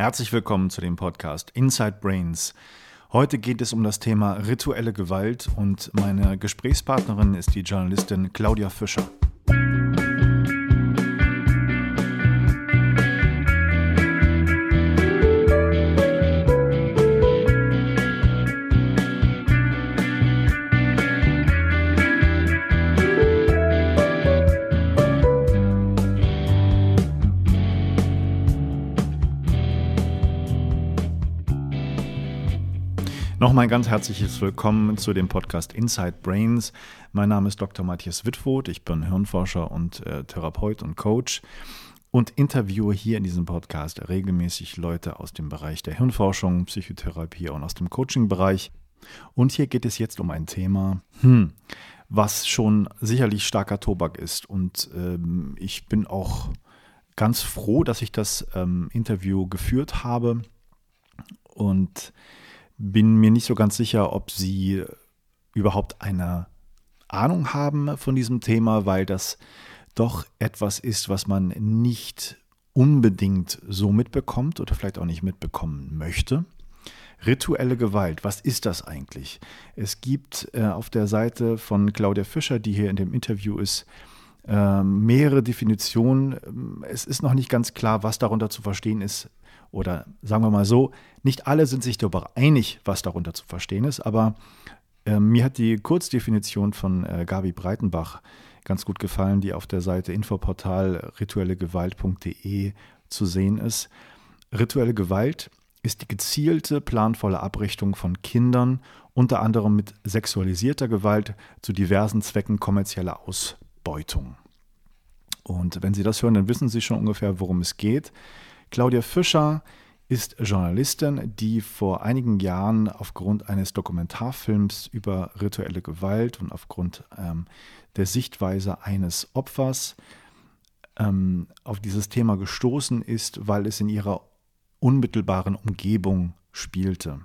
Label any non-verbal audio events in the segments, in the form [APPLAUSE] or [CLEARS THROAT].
Herzlich willkommen zu dem Podcast Inside Brains. Heute geht es um das Thema rituelle Gewalt und meine Gesprächspartnerin ist die Journalistin Claudia Fischer. Nochmal ein ganz herzliches Willkommen zu dem Podcast Inside Brains. Mein Name ist Dr. Matthias Wittwoth. Ich bin Hirnforscher und äh, Therapeut und Coach und interviewe hier in diesem Podcast regelmäßig Leute aus dem Bereich der Hirnforschung, Psychotherapie und aus dem Coaching-Bereich. Und hier geht es jetzt um ein Thema, hm, was schon sicherlich starker Tobak ist. Und ähm, ich bin auch ganz froh, dass ich das ähm, Interview geführt habe. Und bin mir nicht so ganz sicher, ob Sie überhaupt eine Ahnung haben von diesem Thema, weil das doch etwas ist, was man nicht unbedingt so mitbekommt oder vielleicht auch nicht mitbekommen möchte. Rituelle Gewalt, was ist das eigentlich? Es gibt äh, auf der Seite von Claudia Fischer, die hier in dem Interview ist, äh, mehrere Definitionen. Es ist noch nicht ganz klar, was darunter zu verstehen ist, oder sagen wir mal so, nicht alle sind sich darüber einig, was darunter zu verstehen ist, aber äh, mir hat die Kurzdefinition von äh, Gabi Breitenbach ganz gut gefallen, die auf der Seite infoportal rituellegewalt.de zu sehen ist. Rituelle Gewalt ist die gezielte, planvolle Abrichtung von Kindern, unter anderem mit sexualisierter Gewalt zu diversen Zwecken kommerzieller Ausbeutung. Und wenn Sie das hören, dann wissen Sie schon ungefähr, worum es geht. Claudia Fischer ist Journalistin, die vor einigen Jahren aufgrund eines Dokumentarfilms über rituelle Gewalt und aufgrund ähm, der Sichtweise eines Opfers ähm, auf dieses Thema gestoßen ist, weil es in ihrer unmittelbaren Umgebung spielte.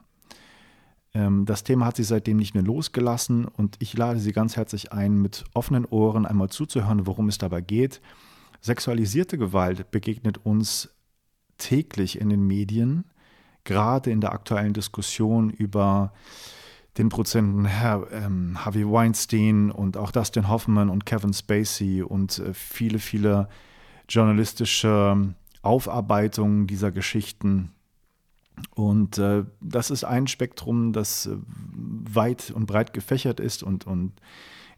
Ähm, das Thema hat sie seitdem nicht mehr losgelassen und ich lade Sie ganz herzlich ein, mit offenen Ohren einmal zuzuhören, worum es dabei geht. Sexualisierte Gewalt begegnet uns täglich in den Medien, gerade in der aktuellen Diskussion über den Prozenten ähm, Harvey Weinstein und auch Dustin Hoffman und Kevin Spacey und äh, viele, viele journalistische Aufarbeitungen dieser Geschichten. Und äh, das ist ein Spektrum, das äh, weit und breit gefächert ist und, und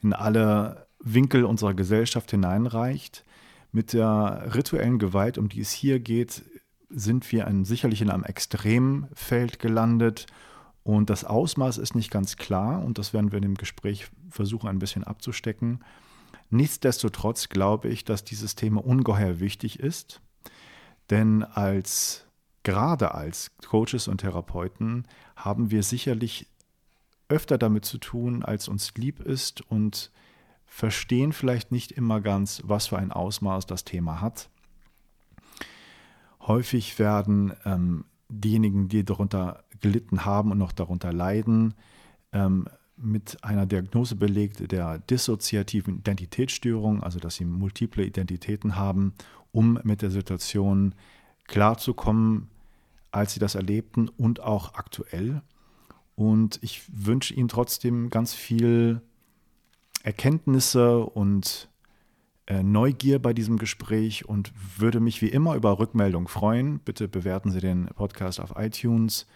in alle Winkel unserer Gesellschaft hineinreicht. Mit der rituellen Gewalt, um die es hier geht, sind wir ein, sicherlich in einem Extremfeld gelandet und das Ausmaß ist nicht ganz klar und das werden wir in dem Gespräch versuchen ein bisschen abzustecken. Nichtsdestotrotz glaube ich, dass dieses Thema ungeheuer wichtig ist, denn als gerade als Coaches und Therapeuten haben wir sicherlich öfter damit zu tun, als uns lieb ist und verstehen vielleicht nicht immer ganz, was für ein Ausmaß das Thema hat. Häufig werden ähm, diejenigen, die darunter gelitten haben und noch darunter leiden, ähm, mit einer Diagnose belegt der dissoziativen Identitätsstörung, also dass sie multiple Identitäten haben, um mit der Situation klarzukommen, als sie das erlebten und auch aktuell. Und ich wünsche Ihnen trotzdem ganz viel Erkenntnisse und Neugier bei diesem Gespräch und würde mich wie immer über Rückmeldung freuen. Bitte bewerten Sie den Podcast auf iTunes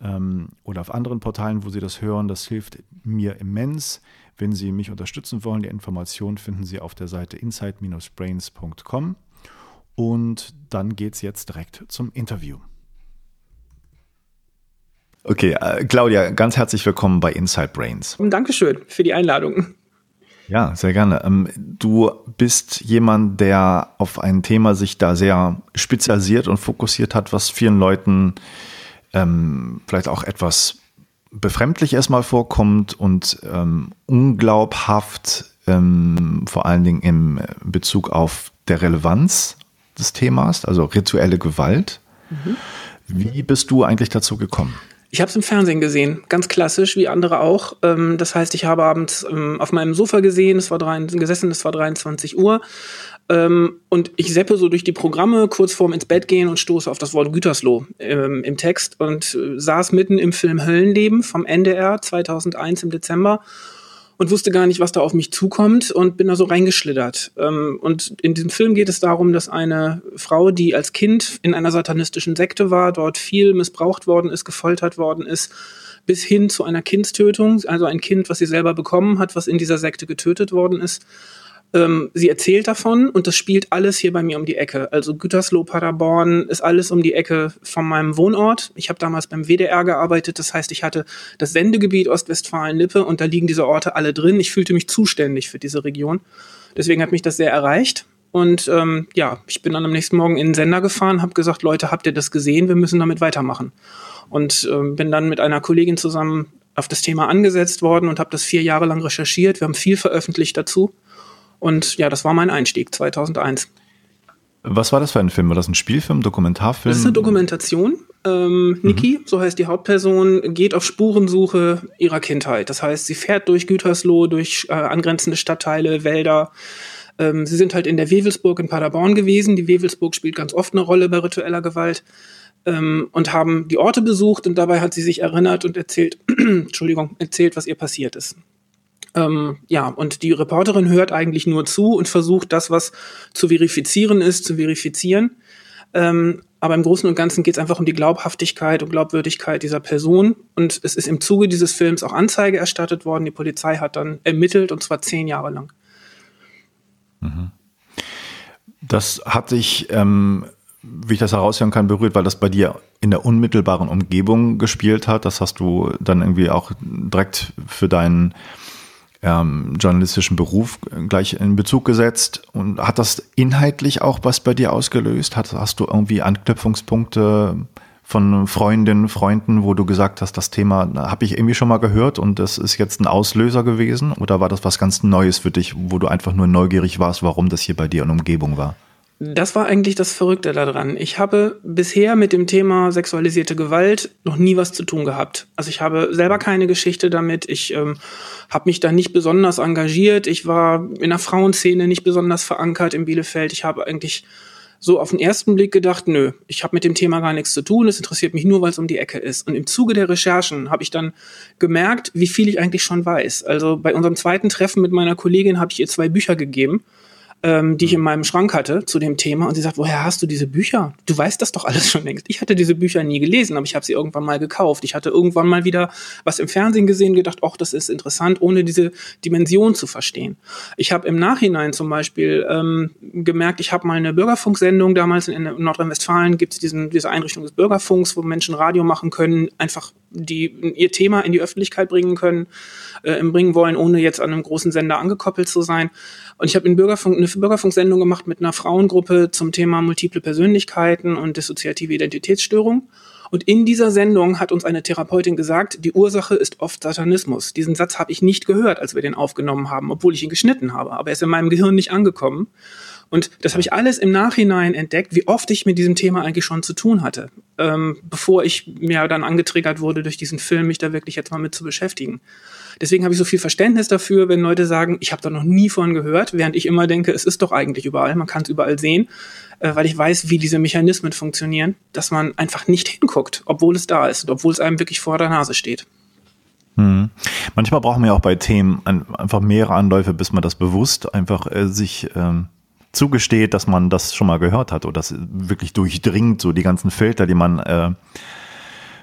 ähm, oder auf anderen Portalen, wo Sie das hören. Das hilft mir immens. Wenn Sie mich unterstützen wollen, die Informationen finden Sie auf der Seite insight-brains.com. Und dann geht es jetzt direkt zum Interview. Okay, äh, Claudia, ganz herzlich willkommen bei Inside Brains. Dankeschön für die Einladung. Ja, sehr gerne. Ähm, du bist jemand, der auf ein Thema sich da sehr spezialisiert und fokussiert hat, was vielen Leuten ähm, vielleicht auch etwas befremdlich erstmal vorkommt und ähm, unglaubhaft, ähm, vor allen Dingen im Bezug auf der Relevanz des Themas, also rituelle Gewalt. Mhm. Wie bist du eigentlich dazu gekommen? Ich habe es im Fernsehen gesehen, ganz klassisch, wie andere auch. Ähm, das heißt, ich habe abends ähm, auf meinem Sofa gesehen, es war drei, gesessen, es war 23 Uhr. Ähm, und ich seppe so durch die Programme kurz vorm ins Bett gehen und stoße auf das Wort Gütersloh ähm, im Text und äh, saß mitten im Film Höllenleben vom NDR 2001 im Dezember und wusste gar nicht, was da auf mich zukommt und bin da so reingeschlittert. Ähm, und in diesem Film geht es darum, dass eine Frau, die als Kind in einer satanistischen Sekte war, dort viel missbraucht worden ist, gefoltert worden ist, bis hin zu einer Kindstötung, also ein Kind, was sie selber bekommen hat, was in dieser Sekte getötet worden ist ähm, sie erzählt davon und das spielt alles hier bei mir um die Ecke. Also Gütersloh, Paderborn ist alles um die Ecke von meinem Wohnort. Ich habe damals beim WDR gearbeitet, das heißt, ich hatte das Sendegebiet Ostwestfalen-Lippe und da liegen diese Orte alle drin. Ich fühlte mich zuständig für diese Region. Deswegen hat mich das sehr erreicht. Und ähm, ja, ich bin dann am nächsten Morgen in den Sender gefahren, habe gesagt, Leute, habt ihr das gesehen? Wir müssen damit weitermachen. Und ähm, bin dann mit einer Kollegin zusammen auf das Thema angesetzt worden und habe das vier Jahre lang recherchiert. Wir haben viel veröffentlicht dazu. Und ja, das war mein Einstieg 2001. Was war das für ein Film? War das ein Spielfilm, Dokumentarfilm? Das ist eine Dokumentation. Ähm, mhm. Niki, so heißt die Hauptperson, geht auf Spurensuche ihrer Kindheit. Das heißt, sie fährt durch Gütersloh, durch äh, angrenzende Stadtteile, Wälder. Ähm, sie sind halt in der Wewelsburg in Paderborn gewesen. Die Wewelsburg spielt ganz oft eine Rolle bei ritueller Gewalt. Ähm, und haben die Orte besucht und dabei hat sie sich erinnert und erzählt, [CLEARS THROAT] Entschuldigung, erzählt, was ihr passiert ist. Ähm, ja, und die Reporterin hört eigentlich nur zu und versucht, das, was zu verifizieren ist, zu verifizieren. Ähm, aber im Großen und Ganzen geht es einfach um die Glaubhaftigkeit und Glaubwürdigkeit dieser Person. Und es ist im Zuge dieses Films auch Anzeige erstattet worden. Die Polizei hat dann ermittelt und zwar zehn Jahre lang. Mhm. Das hat sich, ähm, wie ich das heraushören kann, berührt, weil das bei dir in der unmittelbaren Umgebung gespielt hat. Das hast du dann irgendwie auch direkt für deinen ähm, journalistischen Beruf gleich in Bezug gesetzt. Und hat das inhaltlich auch was bei dir ausgelöst? Hast, hast du irgendwie Anknüpfungspunkte von Freundinnen, Freunden, wo du gesagt hast, das Thema habe ich irgendwie schon mal gehört und das ist jetzt ein Auslöser gewesen? Oder war das was ganz Neues für dich, wo du einfach nur neugierig warst, warum das hier bei dir in Umgebung war? Das war eigentlich das Verrückte daran. Ich habe bisher mit dem Thema sexualisierte Gewalt noch nie was zu tun gehabt. Also ich habe selber keine Geschichte damit. Ich ähm, habe mich da nicht besonders engagiert. Ich war in der Frauenszene nicht besonders verankert in Bielefeld. Ich habe eigentlich so auf den ersten Blick gedacht, nö, ich habe mit dem Thema gar nichts zu tun, es interessiert mich nur, weil es um die Ecke ist. Und im Zuge der Recherchen habe ich dann gemerkt, wie viel ich eigentlich schon weiß. Also bei unserem zweiten Treffen mit meiner Kollegin habe ich ihr zwei Bücher gegeben ähm, die ich in meinem Schrank hatte zu dem Thema. Und sie sagt, woher hast du diese Bücher? Du weißt das doch alles [LAUGHS] schon längst. Ich hatte diese Bücher nie gelesen, aber ich habe sie irgendwann mal gekauft. Ich hatte irgendwann mal wieder was im Fernsehen gesehen, gedacht, ach, das ist interessant, ohne diese Dimension zu verstehen. Ich habe im Nachhinein zum Beispiel ähm, gemerkt, ich habe mal eine Bürgerfunksendung damals in, in Nordrhein-Westfalen gibt es diese Einrichtung des Bürgerfunks, wo Menschen Radio machen können, einfach die ihr Thema in die Öffentlichkeit bringen können, äh, bringen wollen, ohne jetzt an einem großen Sender angekoppelt zu sein. Und ich habe eine Bürgerfunksendung gemacht mit einer Frauengruppe zum Thema multiple Persönlichkeiten und dissoziative Identitätsstörung. Und in dieser Sendung hat uns eine Therapeutin gesagt, die Ursache ist oft Satanismus. Diesen Satz habe ich nicht gehört, als wir den aufgenommen haben, obwohl ich ihn geschnitten habe. Aber er ist in meinem Gehirn nicht angekommen. Und das habe ich alles im Nachhinein entdeckt, wie oft ich mit diesem Thema eigentlich schon zu tun hatte, ähm, bevor ich mir dann angetriggert wurde durch diesen Film, mich da wirklich jetzt mal mit zu beschäftigen. Deswegen habe ich so viel Verständnis dafür, wenn Leute sagen, ich habe da noch nie von gehört, während ich immer denke, es ist doch eigentlich überall, man kann es überall sehen, äh, weil ich weiß, wie diese Mechanismen funktionieren, dass man einfach nicht hinguckt, obwohl es da ist, obwohl es einem wirklich vor der Nase steht. Hm. Manchmal brauchen wir auch bei Themen einfach mehrere Anläufe, bis man das bewusst einfach äh, sich ähm, zugesteht, dass man das schon mal gehört hat oder das wirklich durchdringt, so die ganzen Filter, die man äh,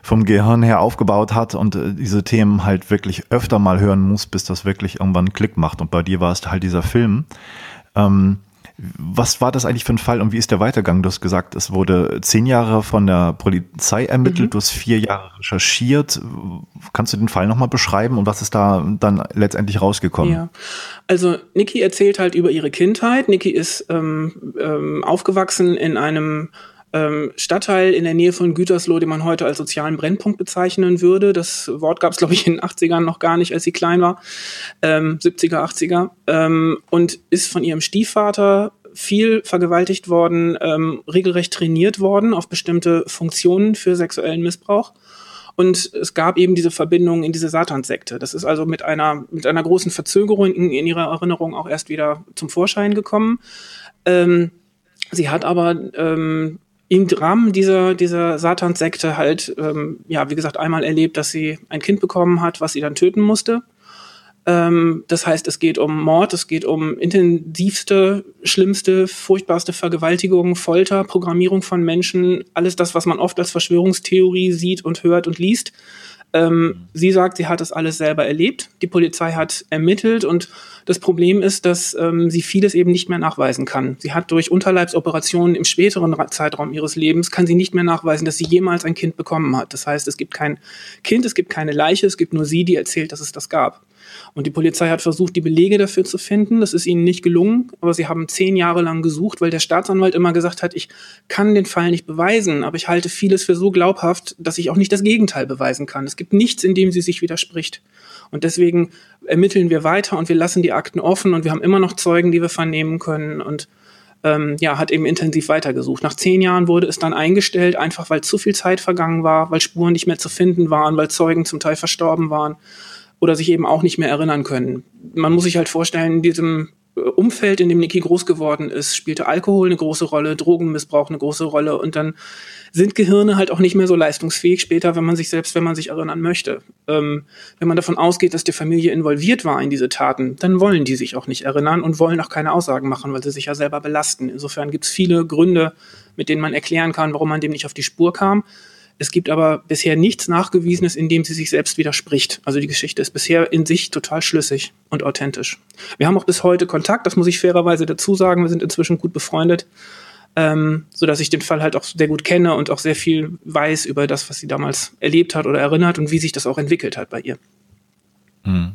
vom Gehirn her aufgebaut hat und äh, diese Themen halt wirklich öfter mal hören muss, bis das wirklich irgendwann Klick macht. Und bei dir war es halt dieser Film. Ähm, was war das eigentlich für ein Fall und wie ist der Weitergang? Du hast gesagt, es wurde zehn Jahre von der Polizei ermittelt, mhm. du hast vier Jahre recherchiert. Kannst du den Fall nochmal beschreiben und was ist da dann letztendlich rausgekommen? Ja, also Niki erzählt halt über ihre Kindheit. Niki ist ähm, ähm, aufgewachsen in einem ähm, Stadtteil in der Nähe von Gütersloh, den man heute als sozialen Brennpunkt bezeichnen würde. Das Wort gab es, glaube ich, in den 80ern noch gar nicht, als sie klein war. Ähm, 70er, 80er. Ähm, und ist von ihrem Stiefvater viel vergewaltigt worden, ähm, regelrecht trainiert worden auf bestimmte Funktionen für sexuellen Missbrauch Und es gab eben diese Verbindung in diese Satanssekte. Das ist also mit einer, mit einer großen Verzögerung in, in ihrer Erinnerung auch erst wieder zum Vorschein gekommen. Ähm, sie hat aber ähm, im Rahmen dieser, dieser Satanssekte halt, ähm, ja, wie gesagt, einmal erlebt, dass sie ein Kind bekommen hat, was sie dann töten musste. Ähm, das heißt, es geht um Mord, es geht um intensivste, schlimmste, furchtbarste Vergewaltigung, Folter, Programmierung von Menschen, alles das, was man oft als Verschwörungstheorie sieht und hört und liest. Ähm, sie sagt, sie hat das alles selber erlebt. Die Polizei hat ermittelt und das Problem ist, dass ähm, sie vieles eben nicht mehr nachweisen kann. Sie hat durch Unterleibsoperationen im späteren Zeitraum ihres Lebens kann sie nicht mehr nachweisen, dass sie jemals ein Kind bekommen hat. Das heißt, es gibt kein Kind, es gibt keine Leiche, es gibt nur sie, die erzählt, dass es das gab. Und die Polizei hat versucht, die Belege dafür zu finden. Das ist ihnen nicht gelungen, aber sie haben zehn Jahre lang gesucht, weil der Staatsanwalt immer gesagt hat, ich kann den Fall nicht beweisen, aber ich halte vieles für so glaubhaft, dass ich auch nicht das Gegenteil beweisen kann. Es gibt nichts, in dem sie sich widerspricht. Und deswegen ermitteln wir weiter und wir lassen die Akten offen und wir haben immer noch Zeugen, die wir vernehmen können und ähm, ja, hat eben intensiv weitergesucht. Nach zehn Jahren wurde es dann eingestellt, einfach weil zu viel Zeit vergangen war, weil Spuren nicht mehr zu finden waren, weil Zeugen zum Teil verstorben waren oder sich eben auch nicht mehr erinnern können. Man muss sich halt vorstellen, in diesem äh, Umfeld, in dem Niki groß geworden ist, spielte Alkohol eine große Rolle, Drogenmissbrauch eine große Rolle und dann sind Gehirne halt auch nicht mehr so leistungsfähig später, wenn man sich selbst, wenn man sich erinnern möchte. Ähm, wenn man davon ausgeht, dass die Familie involviert war in diese Taten, dann wollen die sich auch nicht erinnern und wollen auch keine Aussagen machen, weil sie sich ja selber belasten. Insofern gibt es viele Gründe, mit denen man erklären kann, warum man dem nicht auf die Spur kam. Es gibt aber bisher nichts Nachgewiesenes, in dem sie sich selbst widerspricht. Also die Geschichte ist bisher in sich total schlüssig und authentisch. Wir haben auch bis heute Kontakt, das muss ich fairerweise dazu sagen. Wir sind inzwischen gut befreundet, ähm, so dass ich den Fall halt auch sehr gut kenne und auch sehr viel weiß über das, was sie damals erlebt hat oder erinnert und wie sich das auch entwickelt hat bei ihr. Hm.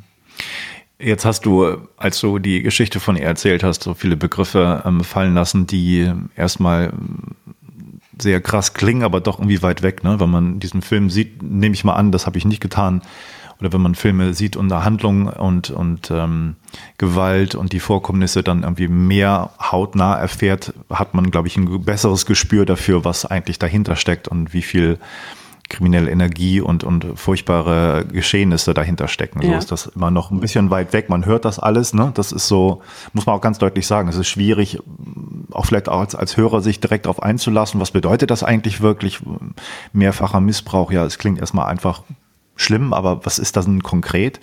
Jetzt hast du, als du die Geschichte von ihr erzählt hast, so viele Begriffe ähm, fallen lassen, die erstmal sehr krass klingen, aber doch irgendwie weit weg. Ne? Wenn man diesen Film sieht, nehme ich mal an, das habe ich nicht getan. Oder wenn man Filme sieht unter Handlung und, und ähm, Gewalt und die Vorkommnisse dann irgendwie mehr hautnah erfährt, hat man, glaube ich, ein besseres Gespür dafür, was eigentlich dahinter steckt und wie viel kriminelle Energie und, und furchtbare Geschehnisse dahinter stecken. Ja. So ist das immer noch ein bisschen weit weg. Man hört das alles, ne? Das ist so, muss man auch ganz deutlich sagen. Es ist schwierig, auch vielleicht auch als, als Hörer sich direkt darauf einzulassen. Was bedeutet das eigentlich wirklich? Mehrfacher Missbrauch, ja, es klingt erstmal einfach schlimm, aber was ist das denn konkret?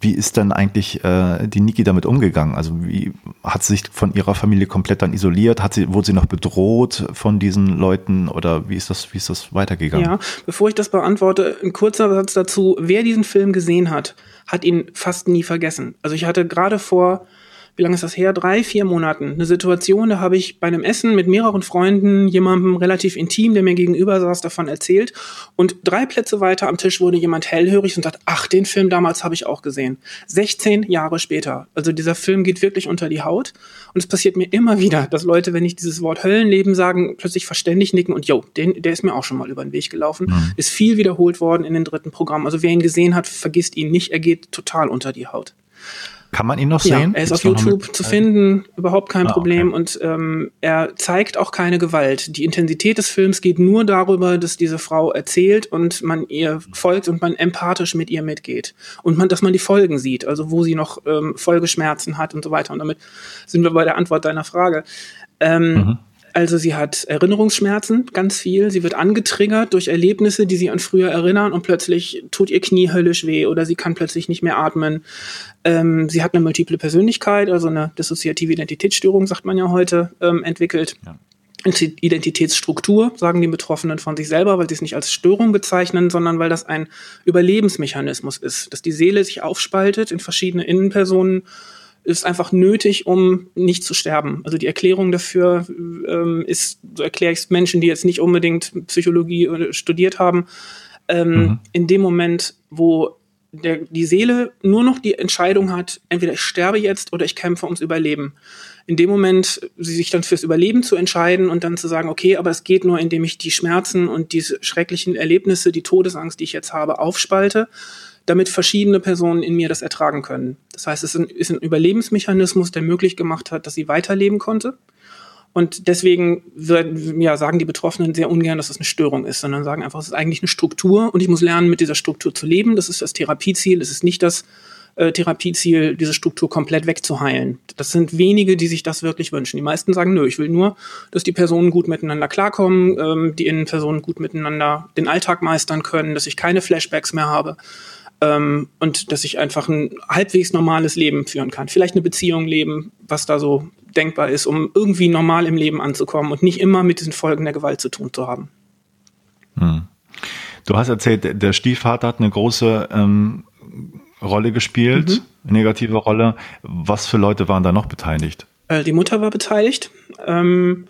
Wie ist denn eigentlich äh, die Niki damit umgegangen? Also wie hat sie sich von ihrer Familie komplett dann isoliert? Hat sie, wurde sie noch bedroht von diesen Leuten oder wie ist das, wie ist das weitergegangen? Ja, bevor ich das beantworte, ein kurzer Satz dazu. Wer diesen Film gesehen hat, hat ihn fast nie vergessen. Also ich hatte gerade vor wie lange ist das her? Drei, vier Monaten. Eine Situation, da habe ich bei einem Essen mit mehreren Freunden jemandem relativ intim, der mir gegenüber saß, davon erzählt. Und drei Plätze weiter am Tisch wurde jemand hellhörig und sagt, ach, den Film damals habe ich auch gesehen. 16 Jahre später. Also dieser Film geht wirklich unter die Haut. Und es passiert mir immer wieder, dass Leute, wenn ich dieses Wort Höllenleben sagen, plötzlich verständig nicken und jo, den, der ist mir auch schon mal über den Weg gelaufen. Mhm. Ist viel wiederholt worden in den dritten Programmen. Also wer ihn gesehen hat, vergisst ihn nicht. Er geht total unter die Haut. Kann man ihn noch sehen? Ja, er ist auf YouTube zu finden, überhaupt kein ah, Problem. Okay. Und ähm, er zeigt auch keine Gewalt. Die Intensität des Films geht nur darüber, dass diese Frau erzählt und man ihr folgt und man empathisch mit ihr mitgeht. Und man, dass man die Folgen sieht, also wo sie noch ähm, Folgeschmerzen hat und so weiter. Und damit sind wir bei der Antwort deiner Frage. Ähm, mhm. Also sie hat Erinnerungsschmerzen, ganz viel. Sie wird angetriggert durch Erlebnisse, die sie an früher erinnern und plötzlich tut ihr Knie höllisch weh oder sie kann plötzlich nicht mehr atmen. Ähm, sie hat eine multiple Persönlichkeit, also eine dissoziative Identitätsstörung, sagt man ja heute, ähm, entwickelt. Ja. Identitätsstruktur, sagen die Betroffenen von sich selber, weil sie es nicht als Störung bezeichnen, sondern weil das ein Überlebensmechanismus ist, dass die Seele sich aufspaltet in verschiedene Innenpersonen ist einfach nötig, um nicht zu sterben. Also die Erklärung dafür ähm, ist, so erkläre ich es Menschen, die jetzt nicht unbedingt Psychologie äh, studiert haben, ähm, mhm. in dem Moment, wo der, die Seele nur noch die Entscheidung hat, entweder ich sterbe jetzt oder ich kämpfe ums Überleben. In dem Moment, sie sich dann fürs Überleben zu entscheiden und dann zu sagen, okay, aber es geht nur, indem ich die Schmerzen und diese schrecklichen Erlebnisse, die Todesangst, die ich jetzt habe, aufspalte damit verschiedene Personen in mir das ertragen können. Das heißt, es ist ein, Überlebensmechanismus, der möglich gemacht hat, dass sie weiterleben konnte. Und deswegen ja, sagen die Betroffenen sehr ungern, dass es eine Störung ist, sondern sagen einfach, es ist eigentlich eine Struktur und ich muss lernen, mit dieser Struktur zu leben. Das ist das Therapieziel. Es ist nicht das äh, Therapieziel, diese Struktur komplett wegzuheilen. Das sind wenige, die sich das wirklich wünschen. Die meisten sagen, nö, ich will nur, dass die Personen gut miteinander klarkommen, ähm, die Innenpersonen gut miteinander den Alltag meistern können, dass ich keine Flashbacks mehr habe. Ähm, und dass ich einfach ein halbwegs normales Leben führen kann. Vielleicht eine Beziehung leben, was da so denkbar ist, um irgendwie normal im Leben anzukommen und nicht immer mit diesen Folgen der Gewalt zu tun zu haben. Hm. Du hast erzählt, der Stiefvater hat eine große ähm, Rolle gespielt, mhm. negative Rolle. Was für Leute waren da noch beteiligt? Äh, die Mutter war beteiligt. Ähm,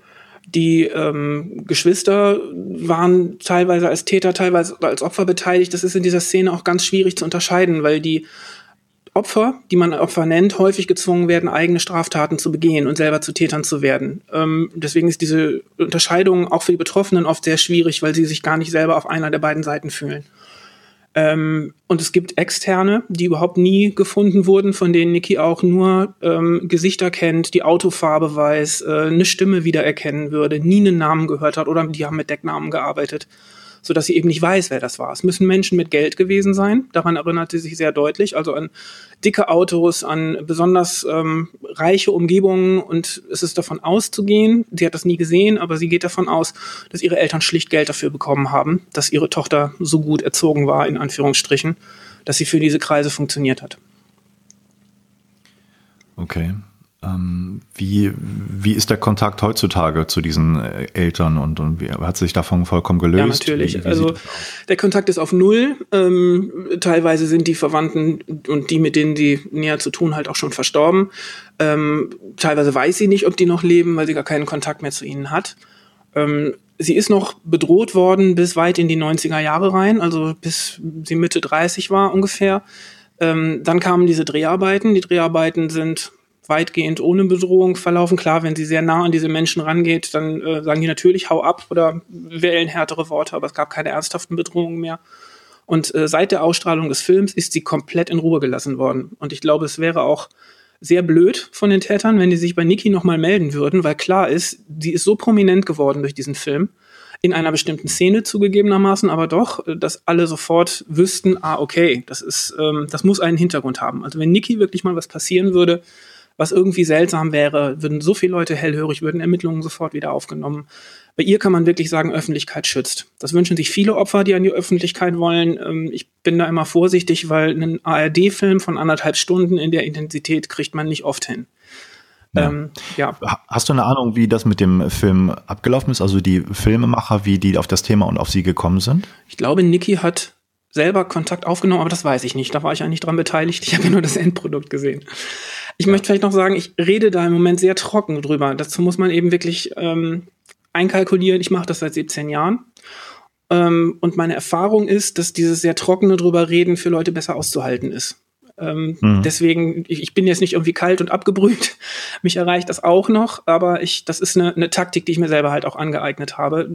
die ähm, Geschwister waren teilweise als Täter, teilweise als Opfer beteiligt. Das ist in dieser Szene auch ganz schwierig zu unterscheiden, weil die Opfer, die man Opfer nennt, häufig gezwungen werden, eigene Straftaten zu begehen und selber zu Tätern zu werden. Ähm, deswegen ist diese Unterscheidung auch für die Betroffenen oft sehr schwierig, weil sie sich gar nicht selber auf einer der beiden Seiten fühlen. Ähm, und es gibt Externe, die überhaupt nie gefunden wurden, von denen Niki auch nur ähm, Gesichter kennt, die Autofarbe weiß, äh, eine Stimme wiedererkennen würde, nie einen Namen gehört hat oder die haben mit Decknamen gearbeitet so dass sie eben nicht weiß, wer das war. Es müssen Menschen mit Geld gewesen sein. Daran erinnert sie sich sehr deutlich. Also an dicke Autos, an besonders ähm, reiche Umgebungen und es ist davon auszugehen, sie hat das nie gesehen, aber sie geht davon aus, dass ihre Eltern schlicht Geld dafür bekommen haben, dass ihre Tochter so gut erzogen war, in Anführungsstrichen, dass sie für diese Kreise funktioniert hat. Okay. Ähm, wie, wie ist der Kontakt heutzutage zu diesen äh, Eltern und, und wie, hat sich davon vollkommen gelöst? Ja, natürlich. Wie, wie also der Kontakt ist auf Null. Ähm, teilweise sind die Verwandten und die, mit denen sie näher zu tun, halt auch schon verstorben. Ähm, teilweise weiß sie nicht, ob die noch leben, weil sie gar keinen Kontakt mehr zu ihnen hat. Ähm, sie ist noch bedroht worden bis weit in die 90er Jahre rein, also bis sie Mitte 30 war ungefähr. Ähm, dann kamen diese Dreharbeiten. Die Dreharbeiten sind weitgehend ohne Bedrohung verlaufen. Klar, wenn sie sehr nah an diese Menschen rangeht, dann äh, sagen die natürlich, hau ab oder wählen härtere Worte, aber es gab keine ernsthaften Bedrohungen mehr. Und äh, seit der Ausstrahlung des Films ist sie komplett in Ruhe gelassen worden. Und ich glaube, es wäre auch sehr blöd von den Tätern, wenn die sich bei Niki nochmal melden würden, weil klar ist, sie ist so prominent geworden durch diesen Film, in einer bestimmten Szene zugegebenermaßen, aber doch, äh, dass alle sofort wüssten, ah, okay, das ist, ähm, das muss einen Hintergrund haben. Also wenn Niki wirklich mal was passieren würde, was irgendwie seltsam wäre, würden so viele Leute hellhörig, würden Ermittlungen sofort wieder aufgenommen. Bei ihr kann man wirklich sagen, Öffentlichkeit schützt. Das wünschen sich viele Opfer, die an die Öffentlichkeit wollen. Ähm, ich bin da immer vorsichtig, weil einen ARD-Film von anderthalb Stunden in der Intensität kriegt man nicht oft hin. Ja. Ähm, ja. Hast du eine Ahnung, wie das mit dem Film abgelaufen ist? Also die Filmemacher, wie die auf das Thema und auf sie gekommen sind? Ich glaube, Niki hat selber Kontakt aufgenommen, aber das weiß ich nicht. Da war ich eigentlich dran beteiligt. Ich habe ja nur das Endprodukt gesehen. Ich möchte vielleicht noch sagen, ich rede da im Moment sehr trocken drüber. Dazu muss man eben wirklich ähm, einkalkulieren. Ich mache das seit 17 Jahren. Ähm, und meine Erfahrung ist, dass dieses sehr trockene drüber reden für Leute besser auszuhalten ist. Ähm, mhm. Deswegen, ich, ich, bin jetzt nicht irgendwie kalt und abgebrüht. [LAUGHS] Mich erreicht das auch noch, aber ich, das ist eine, eine Taktik, die ich mir selber halt auch angeeignet habe.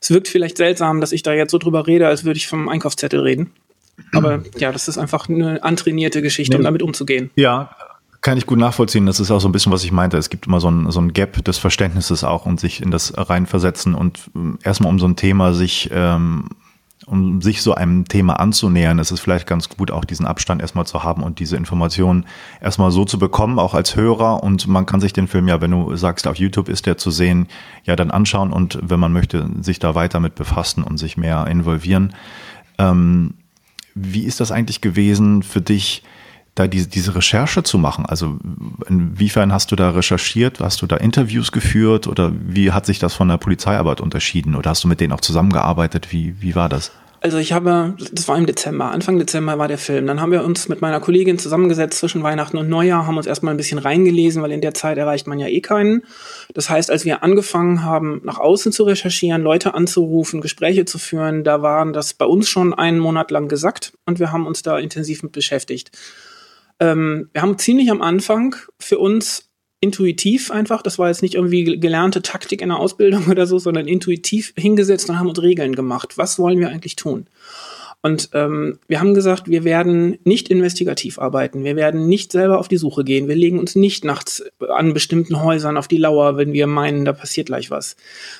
Es wirkt vielleicht seltsam, dass ich da jetzt so drüber rede, als würde ich vom Einkaufszettel reden. Aber ja, das ist einfach eine antrainierte Geschichte, nee. um damit umzugehen. Ja, kann ich gut nachvollziehen. Das ist auch so ein bisschen, was ich meinte. Es gibt immer so ein, so ein Gap des Verständnisses auch und sich in das reinversetzen und ähm, erstmal um so ein Thema sich, ähm, um sich so einem Thema anzunähern, ist es vielleicht ganz gut, auch diesen Abstand erstmal zu haben und diese Informationen erstmal so zu bekommen, auch als Hörer. Und man kann sich den Film ja, wenn du sagst, auf YouTube ist der zu sehen, ja dann anschauen und wenn man möchte, sich da weiter mit befassen und sich mehr involvieren. Ähm, wie ist das eigentlich gewesen für dich? Da diese, diese Recherche zu machen? Also inwiefern hast du da recherchiert? Hast du da Interviews geführt oder wie hat sich das von der Polizeiarbeit unterschieden? Oder hast du mit denen auch zusammengearbeitet? Wie, wie war das? Also ich habe, das war im Dezember, Anfang Dezember war der Film. Dann haben wir uns mit meiner Kollegin zusammengesetzt zwischen Weihnachten und Neujahr, haben uns erstmal ein bisschen reingelesen, weil in der Zeit erreicht man ja eh keinen. Das heißt, als wir angefangen haben, nach außen zu recherchieren, Leute anzurufen, Gespräche zu führen, da waren das bei uns schon einen Monat lang gesackt und wir haben uns da intensiv mit beschäftigt. Ähm, wir haben ziemlich am Anfang für uns intuitiv einfach, das war jetzt nicht irgendwie gelernte Taktik in der Ausbildung [LAUGHS] oder so, sondern intuitiv hingesetzt und haben uns Regeln gemacht. Was wollen wir eigentlich tun? Und ähm, wir haben gesagt, wir werden nicht investigativ arbeiten, wir werden nicht selber auf die Suche gehen, wir legen uns nicht nachts an bestimmten Häusern auf die Lauer, wenn wir meinen, da passiert gleich was.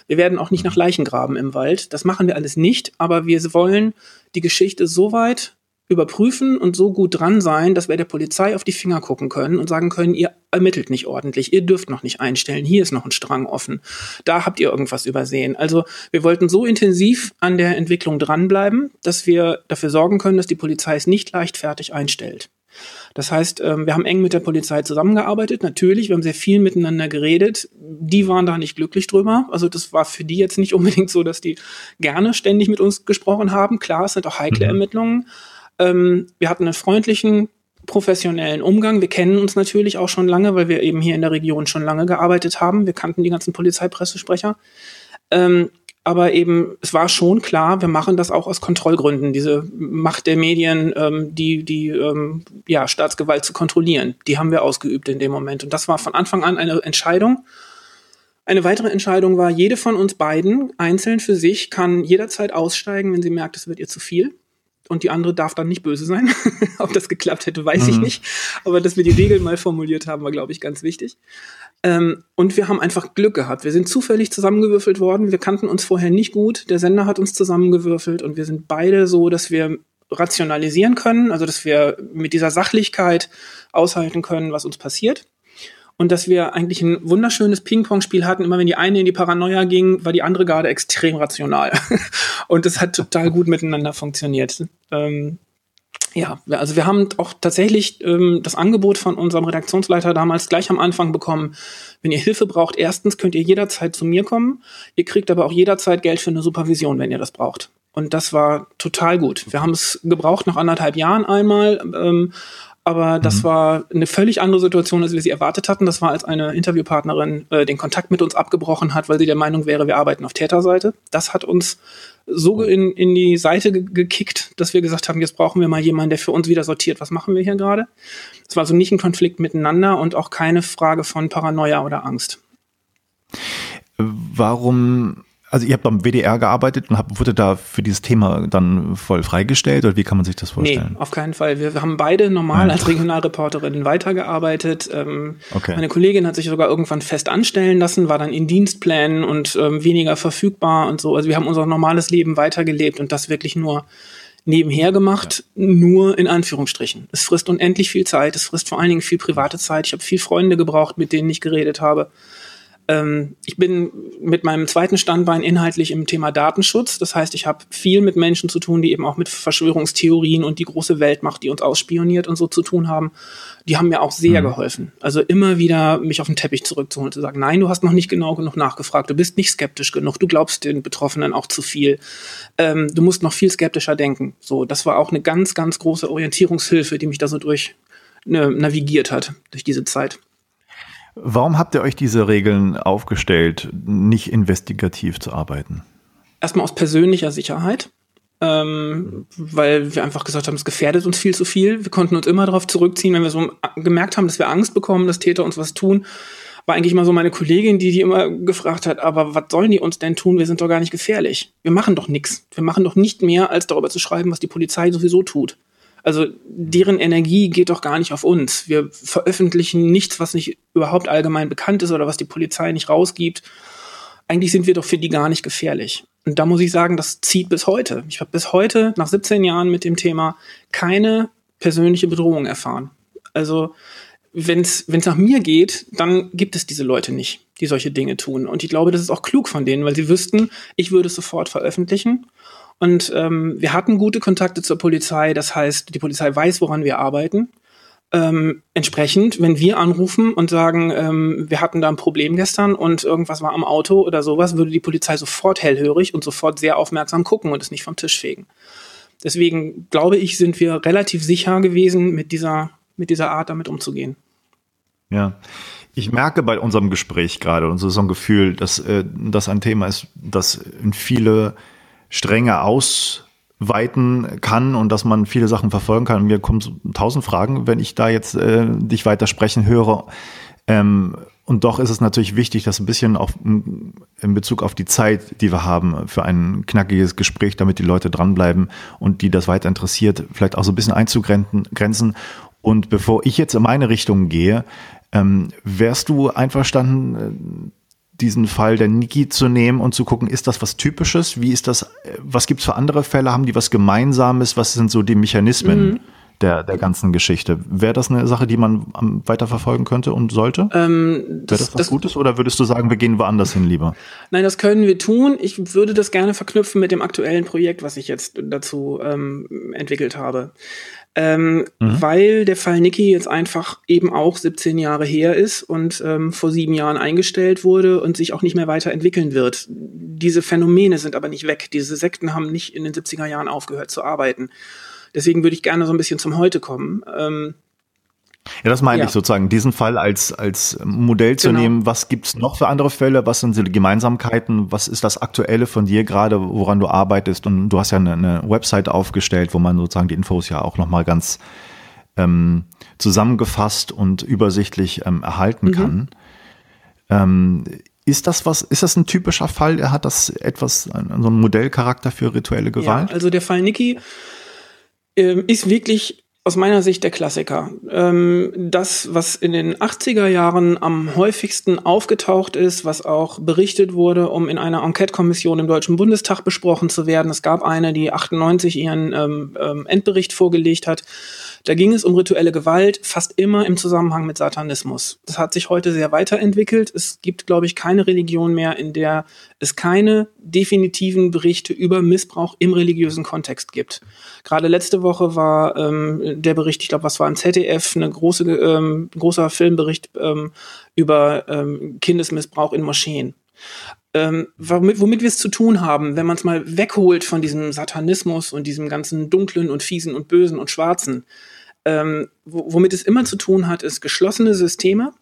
Wir werden auch nicht nach Leichen graben im Wald, das machen wir alles nicht, aber wir wollen die Geschichte so weit überprüfen und so gut dran sein, dass wir der Polizei auf die Finger gucken können und sagen können, ihr ermittelt nicht ordentlich, ihr dürft noch nicht einstellen, hier ist noch ein Strang offen, da habt ihr irgendwas übersehen. Also wir wollten so intensiv an der Entwicklung dranbleiben, dass wir dafür sorgen können, dass die Polizei es nicht leichtfertig einstellt. Das heißt, ähm, wir haben eng mit der Polizei zusammengearbeitet, natürlich, wir haben sehr viel miteinander geredet. Die waren da nicht glücklich drüber. Also das war für die jetzt nicht unbedingt so, dass die gerne ständig mit uns gesprochen haben. Klar, es sind auch heikle mhm. Ähm, wir hatten einen freundlichen, professionellen Umgang. Wir kennen uns natürlich auch schon lange, weil wir eben hier in der Region schon lange gearbeitet haben. Wir kannten die ganzen Polizeipressesprecher. Ähm, aber eben, es war schon klar, wir machen das auch aus Kontrollgründen, diese Macht der Medien, ähm, die, die ähm, ja, Staatsgewalt zu kontrollieren, die haben wir ausgeübt in dem Moment. Und das war von Anfang an eine Entscheidung. Eine weitere Entscheidung war, jede von uns beiden einzeln für sich kann jederzeit aussteigen, wenn sie merkt, es wird ihr zu viel und die andere darf dann nicht böse sein. [LAUGHS] Ob das geklappt hätte, weiß mhm. ich nicht. Aber dass wir die Regeln mal formuliert haben, war, glaube ich, ganz wichtig. Ähm, und wir haben einfach Glück gehabt. Wir sind zufällig zusammengewürfelt worden. Wir kannten uns vorher nicht gut. Der Sender hat uns zusammengewürfelt und wir sind beide so, dass wir rationalisieren können, also dass wir mit dieser Sachlichkeit aushalten können, was uns passiert und dass wir eigentlich ein wunderschönes Ping-Pong-Spiel hatten. Immer wenn die eine in die Paranoia ging, war die andere gerade extrem rational. [LAUGHS] und das hat total gut miteinander funktioniert. Ähm, ja, also wir haben auch tatsächlich ähm, das Angebot von unserem Redaktionsleiter damals gleich am Anfang bekommen. Wenn ihr Hilfe braucht, erstens könnt ihr jederzeit zu mir kommen. Ihr kriegt aber auch jederzeit Geld für eine Supervision, wenn ihr das braucht. Und das war total gut. Wir haben es gebraucht nach anderthalb Jahren einmal. Ähm, aber das mhm. war eine völlig andere Situation, als wir sie erwartet hatten. Das war, als eine Interviewpartnerin äh, den Kontakt mit uns abgebrochen hat, weil sie der Meinung wäre, wir arbeiten auf Täterseite. Das hat uns so in, in die Seite ge gekickt, dass wir gesagt haben, jetzt brauchen wir mal jemanden, der für uns wieder sortiert, was machen wir hier gerade. Es war also nicht ein Konflikt miteinander und auch keine Frage von Paranoia oder Angst. Warum also ihr habt beim WDR gearbeitet und habt, wurde da für dieses Thema dann voll freigestellt oder wie kann man sich das vorstellen? Nee, auf keinen Fall. Wir, wir haben beide normal als Regionalreporterinnen weitergearbeitet. Ähm, okay. Meine Kollegin hat sich sogar irgendwann fest anstellen lassen, war dann in Dienstplänen und ähm, weniger verfügbar und so. Also wir haben unser normales Leben weitergelebt und das wirklich nur nebenher gemacht, ja. nur in Anführungsstrichen. Es frisst unendlich viel Zeit, es frisst vor allen Dingen viel private Zeit. Ich habe viel Freunde gebraucht, mit denen ich geredet habe. Ähm, ich bin mit meinem zweiten Standbein inhaltlich im Thema Datenschutz. Das heißt, ich habe viel mit Menschen zu tun, die eben auch mit Verschwörungstheorien und die große Weltmacht, die uns ausspioniert und so zu tun haben. Die haben mir auch sehr mhm. geholfen. Also immer wieder mich auf den Teppich zurückzuholen, zu sagen, nein, du hast noch nicht genau genug nachgefragt, du bist nicht skeptisch genug, du glaubst den Betroffenen auch zu viel. Ähm, du musst noch viel skeptischer denken. So, das war auch eine ganz, ganz große Orientierungshilfe, die mich da so durch ne, navigiert hat durch diese Zeit. Warum habt ihr euch diese Regeln aufgestellt, nicht investigativ zu arbeiten? Erstmal aus persönlicher Sicherheit, ähm, weil wir einfach gesagt haben, es gefährdet uns viel zu viel. Wir konnten uns immer darauf zurückziehen, wenn wir so gemerkt haben, dass wir Angst bekommen, dass Täter uns was tun. War eigentlich immer so meine Kollegin, die die immer gefragt hat, aber was sollen die uns denn tun? Wir sind doch gar nicht gefährlich. Wir machen doch nichts. Wir machen doch nicht mehr, als darüber zu schreiben, was die Polizei sowieso tut. Also deren Energie geht doch gar nicht auf uns. Wir veröffentlichen nichts, was nicht überhaupt allgemein bekannt ist oder was die Polizei nicht rausgibt. Eigentlich sind wir doch für die gar nicht gefährlich. Und da muss ich sagen, das zieht bis heute. Ich habe bis heute, nach 17 Jahren mit dem Thema, keine persönliche Bedrohung erfahren. Also wenn es nach mir geht, dann gibt es diese Leute nicht, die solche Dinge tun. Und ich glaube, das ist auch klug von denen, weil sie wüssten, ich würde es sofort veröffentlichen und ähm, wir hatten gute Kontakte zur Polizei. Das heißt, die Polizei weiß, woran wir arbeiten. Ähm, entsprechend, wenn wir anrufen und sagen, ähm, wir hatten da ein Problem gestern und irgendwas war am Auto oder sowas, würde die Polizei sofort hellhörig und sofort sehr aufmerksam gucken und es nicht vom Tisch fegen. Deswegen glaube ich, sind wir relativ sicher gewesen, mit dieser, mit dieser Art damit umzugehen. Ja. Ich merke bei unserem Gespräch gerade, und so ist so ein Gefühl, dass äh, das ein Thema ist, das in viele strenge Auswirkungen weiten kann und dass man viele Sachen verfolgen kann. Mir kommen tausend Fragen, wenn ich da jetzt äh, dich weiter sprechen höre. Ähm, und doch ist es natürlich wichtig, dass ein bisschen auch in Bezug auf die Zeit, die wir haben für ein knackiges Gespräch, damit die Leute dranbleiben und die das weiter interessiert, vielleicht auch so ein bisschen einzugrenzen. Und bevor ich jetzt in meine Richtung gehe, ähm, wärst du einverstanden, äh, diesen Fall der Niki zu nehmen und zu gucken, ist das was Typisches? Wie ist das? Äh, was gibt es für andere Fälle? Haben die was Gemeinsames? Was sind so die Mechanismen? Mhm der, der ganzen Geschichte. Wäre das eine Sache, die man weiterverfolgen könnte und sollte? Ähm, Wäre das, das was das, Gutes oder würdest du sagen, wir gehen woanders hin lieber? Nein, das können wir tun. Ich würde das gerne verknüpfen mit dem aktuellen Projekt, was ich jetzt dazu ähm, entwickelt habe. Ähm, mhm. Weil der Fall Niki jetzt einfach eben auch 17 Jahre her ist und ähm, vor sieben Jahren eingestellt wurde und sich auch nicht mehr weiterentwickeln wird. Diese Phänomene sind aber nicht weg. Diese Sekten haben nicht in den 70er Jahren aufgehört zu arbeiten. Deswegen würde ich gerne so ein bisschen zum Heute kommen. Ähm, ja, das meine ja. ich sozusagen, diesen Fall als, als Modell zu genau. nehmen. Was gibt's noch für andere Fälle? Was sind die Gemeinsamkeiten? Was ist das Aktuelle von dir gerade, woran du arbeitest? Und du hast ja eine, eine Website aufgestellt, wo man sozusagen die Infos ja auch nochmal ganz ähm, zusammengefasst und übersichtlich ähm, erhalten mhm. kann. Ähm, ist das was, ist das ein typischer Fall? Er hat das etwas, so einen Modellcharakter für rituelle Gewalt? Ja, also der Fall Niki ähm, ist wirklich aus meiner Sicht der Klassiker. Ähm, das, was in den 80er Jahren am häufigsten aufgetaucht ist, was auch berichtet wurde, um in einer Enquete-Kommission im Deutschen Bundestag besprochen zu werden. Es gab eine, die 98 ihren ähm, ähm, Endbericht vorgelegt hat. Da ging es um rituelle Gewalt, fast immer im Zusammenhang mit Satanismus. Das hat sich heute sehr weiterentwickelt. Es gibt, glaube ich, keine Religion mehr, in der es keine definitiven Berichte über Missbrauch im religiösen Kontext gibt. Gerade letzte Woche war ähm, der Bericht, ich glaube, was war im ZDF, eine große, ähm, großer Filmbericht ähm, über ähm, Kindesmissbrauch in Moscheen. Ähm, womit, womit wir es zu tun haben, wenn man es mal wegholt von diesem Satanismus und diesem ganzen dunklen und fiesen und bösen und schwarzen, ähm, womit es immer zu tun hat, ist geschlossene Systeme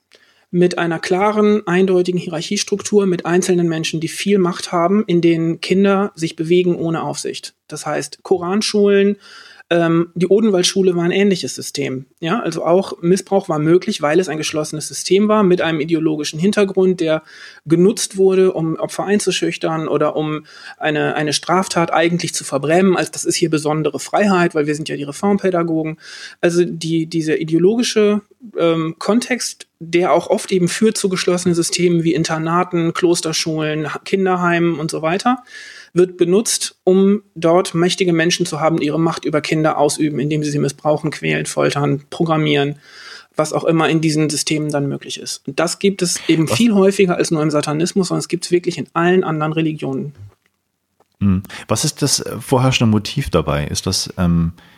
mit einer klaren, eindeutigen Hierarchiestruktur, mit einzelnen Menschen, die viel Macht haben, in denen Kinder sich bewegen ohne Aufsicht. Das heißt, Koranschulen, ähm, die Odenwaldschule war ein ähnliches System. Ja, also auch Missbrauch war möglich, weil es ein geschlossenes System war mit einem ideologischen Hintergrund, der genutzt wurde, um Opfer einzuschüchtern oder um eine, eine Straftat eigentlich zu verbrennen. Also das ist hier besondere Freiheit, weil wir sind ja die Reformpädagogen. Also die, dieser ideologische ähm, Kontext, der auch oft eben führt zu geschlossenen Systemen wie Internaten, Klosterschulen, Kinderheimen und so weiter wird benutzt, um dort mächtige Menschen zu haben, die ihre Macht über Kinder ausüben, indem sie sie missbrauchen, quälen, foltern, programmieren, was auch immer in diesen Systemen dann möglich ist. Und das gibt es eben was? viel häufiger als nur im Satanismus, sondern es gibt es wirklich in allen anderen Religionen. Hm. Was ist das vorherrschende Motiv dabei? Ist das ähm, äh,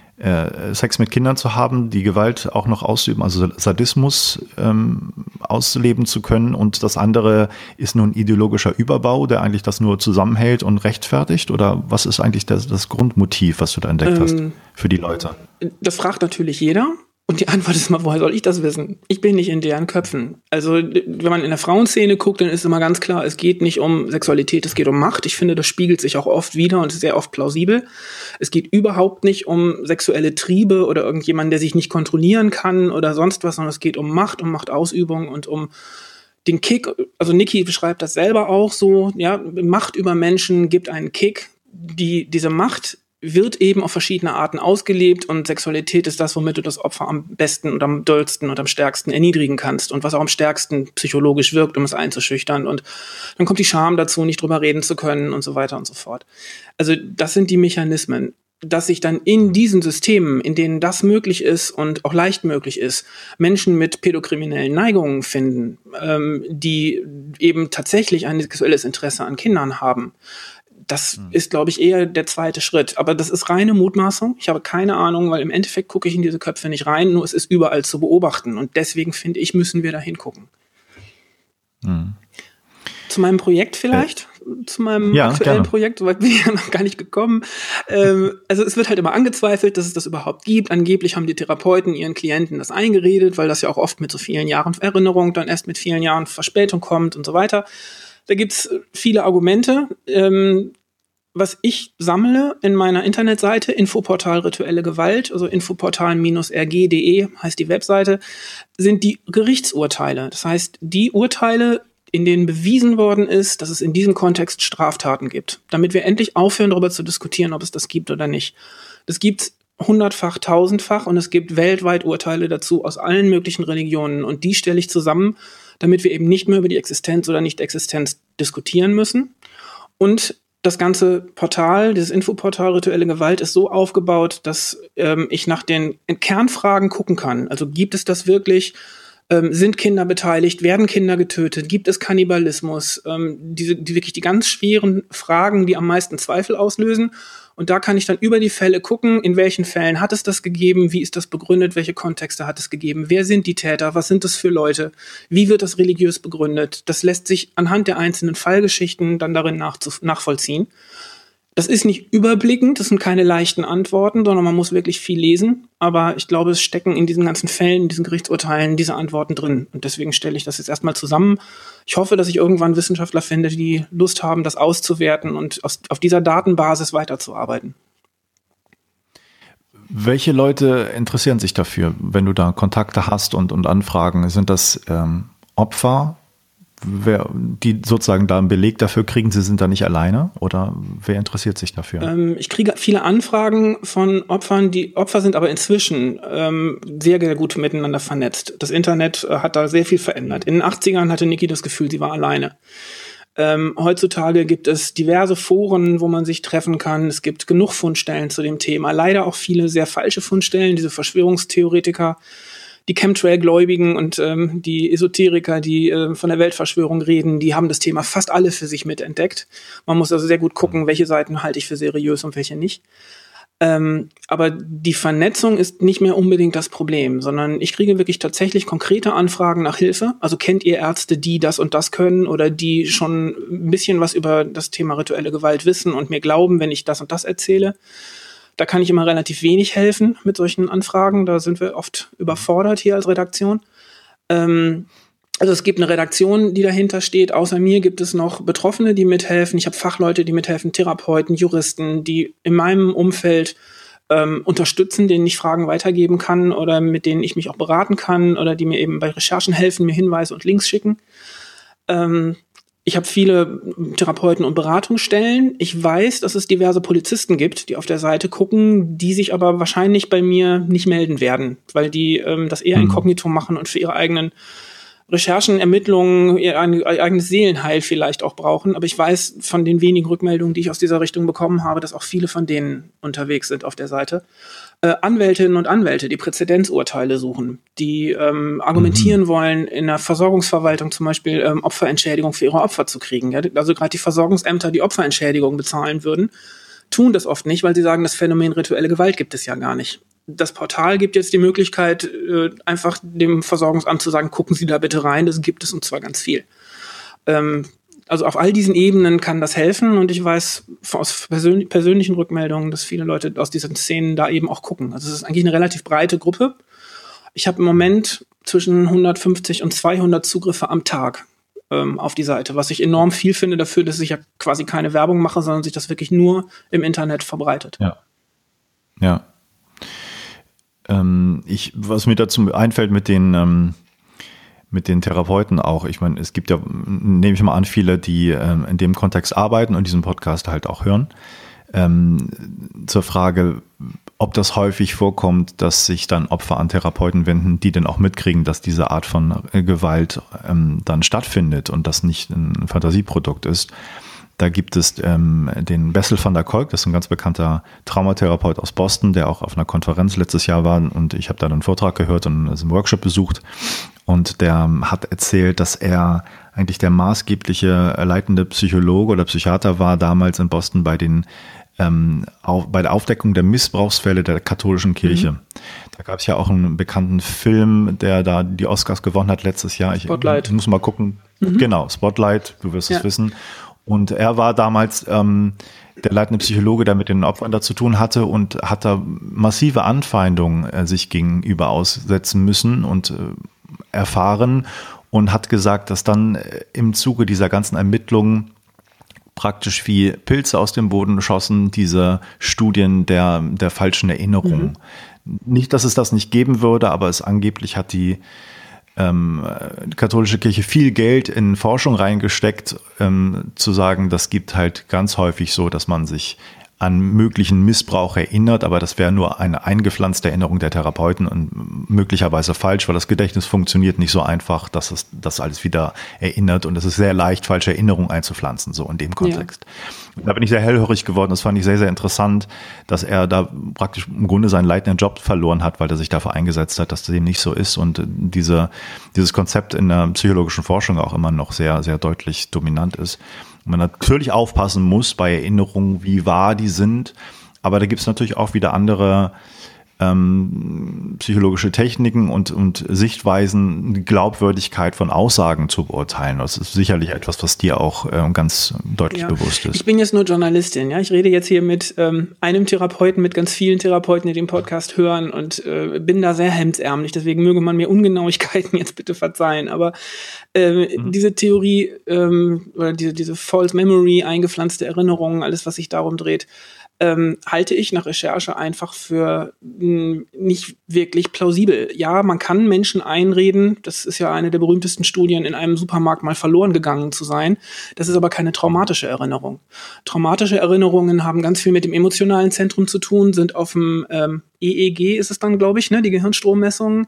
Sex mit Kindern zu haben, die Gewalt auch noch ausüben, also Sadismus ähm, ausleben zu können und das andere ist nun ideologischer Überbau, der eigentlich das nur zusammenhält und rechtfertigt? Oder was ist eigentlich das, das Grundmotiv, was du da entdeckt ähm, hast für die Leute? Das fragt natürlich jeder. Und die Antwort ist mal, woher soll ich das wissen? Ich bin nicht in deren Köpfen. Also, wenn man in der Frauenszene guckt, dann ist immer ganz klar, es geht nicht um Sexualität, es geht um Macht. Ich finde, das spiegelt sich auch oft wieder und ist sehr oft plausibel. Es geht überhaupt nicht um sexuelle Triebe oder irgendjemanden, der sich nicht kontrollieren kann oder sonst was, sondern es geht um Macht, um Machtausübung und um den Kick. Also, Niki beschreibt das selber auch so, ja, Macht über Menschen gibt einen Kick. Die, diese Macht wird eben auf verschiedene Arten ausgelebt und Sexualität ist das, womit du das Opfer am besten und am dollsten und am stärksten erniedrigen kannst und was auch am stärksten psychologisch wirkt, um es einzuschüchtern. Und dann kommt die Scham dazu, nicht drüber reden zu können und so weiter und so fort. Also das sind die Mechanismen dass sich dann in diesen Systemen, in denen das möglich ist und auch leicht möglich ist, Menschen mit pädokriminellen Neigungen finden, ähm, die eben tatsächlich ein sexuelles Interesse an Kindern haben das mhm. ist, glaube ich, eher der zweite Schritt. Aber das ist reine Mutmaßung. Ich habe keine Ahnung, weil im Endeffekt gucke ich in diese Köpfe nicht rein, nur es ist überall zu beobachten. Und deswegen finde ich, müssen wir da hingucken. Mhm. Zu meinem Projekt vielleicht? Äh, zu meinem ja, aktuellen gerne. Projekt, soweit bin ich ja noch gar nicht gekommen. Ähm, also es wird halt immer angezweifelt, dass es das überhaupt gibt. Angeblich haben die Therapeuten ihren Klienten das eingeredet, weil das ja auch oft mit so vielen Jahren Erinnerung dann erst mit vielen Jahren Verspätung kommt und so weiter. Da gibt's viele Argumente. Ähm, was ich sammle in meiner Internetseite, Infoportal Rituelle Gewalt, also infoportal-rg.de heißt die Webseite, sind die Gerichtsurteile. Das heißt, die Urteile, in denen bewiesen worden ist, dass es in diesem Kontext Straftaten gibt, damit wir endlich aufhören, darüber zu diskutieren, ob es das gibt oder nicht. Das gibt hundertfach, tausendfach und es gibt weltweit Urteile dazu aus allen möglichen Religionen und die stelle ich zusammen, damit wir eben nicht mehr über die Existenz oder Nicht-Existenz diskutieren müssen. Und das ganze Portal, dieses Infoportal Rituelle Gewalt ist so aufgebaut, dass ähm, ich nach den Kernfragen gucken kann. Also gibt es das wirklich? Ähm, sind Kinder beteiligt? Werden Kinder getötet? Gibt es Kannibalismus? Ähm, diese, die wirklich die ganz schweren Fragen, die am meisten Zweifel auslösen. Und da kann ich dann über die Fälle gucken, in welchen Fällen hat es das gegeben, wie ist das begründet, welche Kontexte hat es gegeben, wer sind die Täter, was sind das für Leute, wie wird das religiös begründet. Das lässt sich anhand der einzelnen Fallgeschichten dann darin nachvollziehen. Das ist nicht überblickend, das sind keine leichten Antworten, sondern man muss wirklich viel lesen. Aber ich glaube, es stecken in diesen ganzen Fällen, in diesen Gerichtsurteilen diese Antworten drin. Und deswegen stelle ich das jetzt erstmal zusammen. Ich hoffe, dass ich irgendwann Wissenschaftler finde, die Lust haben, das auszuwerten und auf dieser Datenbasis weiterzuarbeiten. Welche Leute interessieren sich dafür, wenn du da Kontakte hast und, und Anfragen? Sind das ähm, Opfer, wer, die sozusagen da einen Beleg dafür kriegen, sie sind da nicht alleine oder wer interessiert sich dafür? Ähm, ich kriege viele Anfragen von Opfern, die Opfer sind aber inzwischen ähm, sehr, sehr gut miteinander vernetzt. Das Internet äh, hat da sehr viel verändert. In den 80ern hatte Niki das Gefühl, sie war alleine. Ähm, heutzutage gibt es diverse Foren, wo man sich treffen kann. Es gibt genug Fundstellen zu dem Thema. Leider auch viele sehr falsche Fundstellen, diese Verschwörungstheoretiker die Chemtrail-Gläubigen und ähm, die Esoteriker, die äh, von der Weltverschwörung reden, die haben das Thema fast alle für sich mitentdeckt. Man muss also sehr gut gucken, welche Seiten halte ich für seriös und welche nicht. Ähm, aber die Vernetzung ist nicht mehr unbedingt das Problem, sondern ich kriege wirklich tatsächlich konkrete Anfragen nach Hilfe. Also kennt ihr Ärzte, die das und das können oder die schon ein bisschen was über das Thema rituelle Gewalt wissen und mir glauben, wenn ich das und das erzähle? Da kann ich immer relativ wenig helfen mit solchen Anfragen. Da sind wir oft überfordert hier als Redaktion. Ähm, also es gibt eine Redaktion, die dahinter steht. Außer mir gibt es noch Betroffene, die mithelfen. Ich habe Fachleute, die mithelfen, Therapeuten, Juristen, die in meinem Umfeld ähm, unterstützen, denen ich Fragen weitergeben kann oder mit denen ich mich auch beraten kann oder die mir eben bei Recherchen helfen, mir Hinweise und Links schicken. Ähm, ich habe viele Therapeuten und Beratungsstellen. Ich weiß, dass es diverse Polizisten gibt, die auf der Seite gucken, die sich aber wahrscheinlich bei mir nicht melden werden, weil die ähm, das eher mhm. inkognito machen und für ihre eigenen Recherchen, Ermittlungen, ihr eigenes Seelenheil vielleicht auch brauchen. Aber ich weiß von den wenigen Rückmeldungen, die ich aus dieser Richtung bekommen habe, dass auch viele von denen unterwegs sind auf der Seite. Äh, Anwältinnen und Anwälte, die Präzedenzurteile suchen, die ähm, argumentieren mhm. wollen, in der Versorgungsverwaltung zum Beispiel ähm, Opferentschädigung für ihre Opfer zu kriegen. Ja? Also gerade die Versorgungsämter, die Opferentschädigung bezahlen würden, tun das oft nicht, weil sie sagen, das Phänomen rituelle Gewalt gibt es ja gar nicht das Portal gibt jetzt die Möglichkeit, äh, einfach dem Versorgungsamt zu sagen, gucken Sie da bitte rein, das gibt es und zwar ganz viel. Ähm, also auf all diesen Ebenen kann das helfen und ich weiß aus persön persönlichen Rückmeldungen, dass viele Leute aus diesen Szenen da eben auch gucken. Also es ist eigentlich eine relativ breite Gruppe. Ich habe im Moment zwischen 150 und 200 Zugriffe am Tag ähm, auf die Seite, was ich enorm viel finde dafür, dass ich ja quasi keine Werbung mache, sondern sich das wirklich nur im Internet verbreitet. Ja. Ja, ähm, ich, was mir dazu einfällt mit den, ähm, mit den Therapeuten auch. Ich meine, es gibt ja, nehme ich mal an, viele, die ähm, in dem Kontext arbeiten und diesen Podcast halt auch hören. Ähm, zur Frage, ob das häufig vorkommt, dass sich dann Opfer an Therapeuten wenden, die dann auch mitkriegen, dass diese Art von äh, Gewalt ähm, dann stattfindet und das nicht ein Fantasieprodukt ist. Da gibt es ähm, den Bessel van der Kolk, das ist ein ganz bekannter Traumatherapeut aus Boston, der auch auf einer Konferenz letztes Jahr war und ich habe da einen Vortrag gehört und einen Workshop besucht. Und der hat erzählt, dass er eigentlich der maßgebliche leitende Psychologe oder Psychiater war damals in Boston bei den ähm, auf, bei der Aufdeckung der Missbrauchsfälle der katholischen Kirche. Mhm. Da gab es ja auch einen bekannten Film, der da die Oscars gewonnen hat letztes Jahr. Ich, Spotlight. Ich muss mal gucken. Mhm. Genau, Spotlight, du wirst ja. es wissen. Und er war damals ähm, der leitende Psychologe, der mit den Opfern da zu tun hatte und hat da massive Anfeindungen äh, sich gegenüber aussetzen müssen und äh, erfahren und hat gesagt, dass dann äh, im Zuge dieser ganzen Ermittlungen praktisch wie Pilze aus dem Boden schossen, diese Studien der, der falschen Erinnerung. Mhm. Nicht, dass es das nicht geben würde, aber es angeblich hat die ähm, katholische Kirche viel Geld in Forschung reingesteckt, ähm, zu sagen, das gibt halt ganz häufig so, dass man sich an möglichen Missbrauch erinnert, aber das wäre nur eine eingepflanzte Erinnerung der Therapeuten und möglicherweise falsch, weil das Gedächtnis funktioniert nicht so einfach, dass es das alles wieder erinnert und es ist sehr leicht, falsche Erinnerungen einzupflanzen, so in dem Kontext. Ja. Da bin ich sehr hellhörig geworden, das fand ich sehr, sehr interessant, dass er da praktisch im Grunde seinen leitenden Job verloren hat, weil er sich dafür eingesetzt hat, dass dem nicht so ist und diese, dieses Konzept in der psychologischen Forschung auch immer noch sehr, sehr deutlich dominant ist man natürlich aufpassen muss bei Erinnerungen, wie wahr die sind. Aber da gibt es natürlich auch wieder andere ähm, psychologische Techniken und, und Sichtweisen, die Glaubwürdigkeit von Aussagen zu beurteilen. Das ist sicherlich etwas, was dir auch äh, ganz deutlich ja. bewusst ist. Ich bin jetzt nur Journalistin, ja. Ich rede jetzt hier mit ähm, einem Therapeuten, mit ganz vielen Therapeuten, die den Podcast hören und äh, bin da sehr hemdsärmlich. Deswegen möge man mir Ungenauigkeiten [LAUGHS] jetzt bitte verzeihen. Aber äh, mhm. diese Theorie ähm, oder diese, diese False Memory, eingepflanzte Erinnerungen, alles, was sich darum dreht, ähm, halte ich nach Recherche einfach für mh, hm, nicht wirklich plausibel. Ja, man kann Menschen einreden, das ist ja eine der berühmtesten Studien, in einem Supermarkt mal verloren gegangen zu sein. Das ist aber keine traumatische Erinnerung. Traumatische Erinnerungen haben ganz viel mit dem emotionalen Zentrum zu tun, sind auf dem ähm, EEG ist es dann, glaube ich, ne, die Gehirnstrommessungen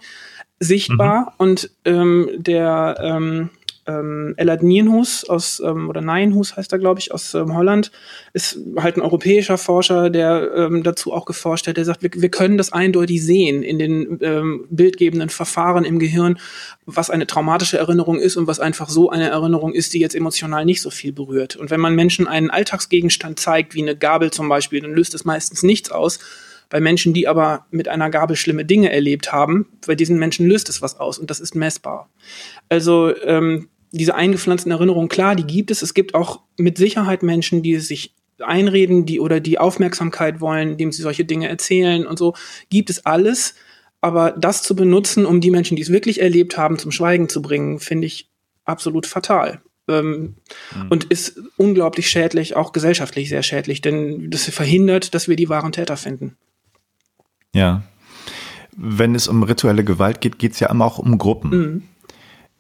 sichtbar mhm. und ähm, der ähm, ähm, Ellard Nienhus aus, ähm, oder Nienhus heißt er, glaube ich, aus ähm, Holland, ist halt ein europäischer Forscher, der ähm, dazu auch geforscht hat, der sagt, wir, wir können das eindeutig sehen in den ähm, bildgebenden Verfahren im Gehirn, was eine traumatische Erinnerung ist und was einfach so eine Erinnerung ist, die jetzt emotional nicht so viel berührt. Und wenn man Menschen einen Alltagsgegenstand zeigt, wie eine Gabel zum Beispiel, dann löst es meistens nichts aus. Bei Menschen, die aber mit einer Gabel schlimme Dinge erlebt haben, bei diesen Menschen löst es was aus und das ist messbar. Also ähm, diese eingepflanzten Erinnerungen, klar, die gibt es. Es gibt auch mit Sicherheit Menschen, die sich einreden, die oder die Aufmerksamkeit wollen, indem sie solche Dinge erzählen und so. Gibt es alles. Aber das zu benutzen, um die Menschen, die es wirklich erlebt haben, zum Schweigen zu bringen, finde ich absolut fatal. Ähm, mhm. Und ist unglaublich schädlich, auch gesellschaftlich sehr schädlich, denn das verhindert, dass wir die wahren Täter finden. Ja. Wenn es um rituelle Gewalt geht, geht es ja immer auch um Gruppen. Mhm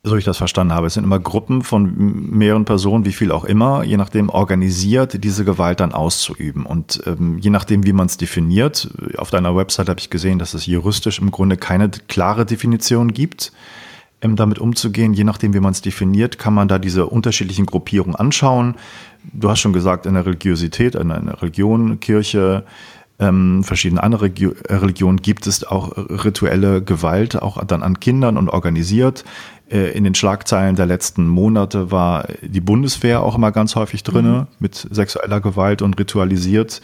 so ich das verstanden habe. Es sind immer Gruppen von mehreren Personen, wie viel auch immer, je nachdem organisiert, diese Gewalt dann auszuüben. Und ähm, je nachdem, wie man es definiert, auf deiner Website habe ich gesehen, dass es juristisch im Grunde keine klare Definition gibt, ähm, damit umzugehen. Je nachdem, wie man es definiert, kann man da diese unterschiedlichen Gruppierungen anschauen. Du hast schon gesagt, in der Religiosität, in einer Religion, Kirche, ähm, verschiedene andere Religionen gibt es auch rituelle Gewalt, auch dann an Kindern und organisiert. Äh, in den Schlagzeilen der letzten Monate war die Bundeswehr auch immer ganz häufig drin mhm. mit sexueller Gewalt und ritualisiert.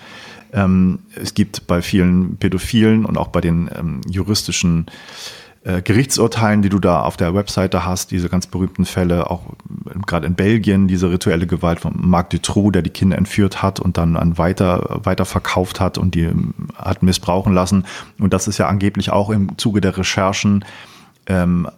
Ähm, es gibt bei vielen Pädophilen und auch bei den ähm, juristischen äh, Gerichtsurteilen, die du da auf der Webseite hast, diese ganz berühmten Fälle, auch gerade in Belgien, diese rituelle Gewalt von Marc Dutroux, der die Kinder entführt hat und dann an weiter, weiter verkauft hat und die ähm, hat missbrauchen lassen. Und das ist ja angeblich auch im Zuge der Recherchen ähm,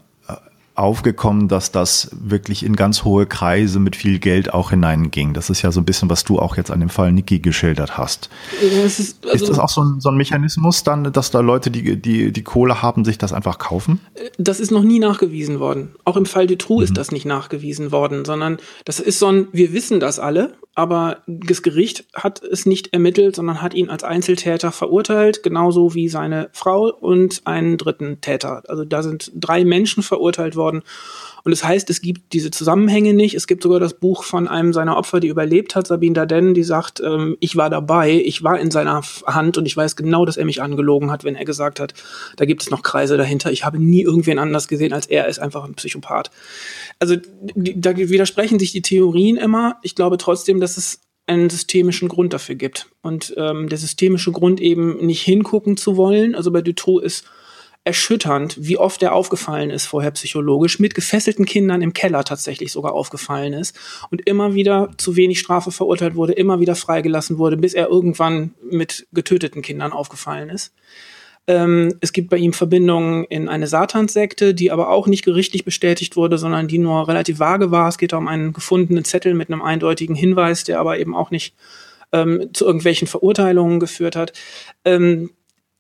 aufgekommen, dass das wirklich in ganz hohe Kreise mit viel Geld auch hineinging. Das ist ja so ein bisschen, was du auch jetzt an dem Fall Niki geschildert hast. Ist, also ist, das auch so ein, so ein, Mechanismus dann, dass da Leute, die, die die Kohle haben, sich das einfach kaufen? Das ist noch nie nachgewiesen worden. Auch im Fall Dutroux mhm. ist das nicht nachgewiesen worden, sondern das ist so ein, wir wissen das alle, aber das Gericht hat es nicht ermittelt, sondern hat ihn als Einzeltäter verurteilt, genauso wie seine Frau und einen dritten Täter. Also da sind drei Menschen verurteilt worden. Und es das heißt, es gibt diese Zusammenhänge nicht. Es gibt sogar das Buch von einem seiner Opfer, die überlebt hat, Sabine Daden, die sagt, ähm, ich war dabei, ich war in seiner Hand und ich weiß genau, dass er mich angelogen hat, wenn er gesagt hat, da gibt es noch Kreise dahinter. Ich habe nie irgendwen anders gesehen als er, ist einfach ein Psychopath. Also da widersprechen sich die Theorien immer. Ich glaube trotzdem, dass es einen systemischen Grund dafür gibt. Und ähm, der systemische Grund eben nicht hingucken zu wollen. Also bei Dutroux ist erschütternd, wie oft er aufgefallen ist vorher psychologisch, mit gefesselten Kindern im Keller tatsächlich sogar aufgefallen ist und immer wieder zu wenig Strafe verurteilt wurde, immer wieder freigelassen wurde, bis er irgendwann mit getöteten Kindern aufgefallen ist. Ähm, es gibt bei ihm Verbindungen in eine Satanssekte, die aber auch nicht gerichtlich bestätigt wurde, sondern die nur relativ vage war. Es geht um einen gefundenen Zettel mit einem eindeutigen Hinweis, der aber eben auch nicht ähm, zu irgendwelchen Verurteilungen geführt hat. Ähm,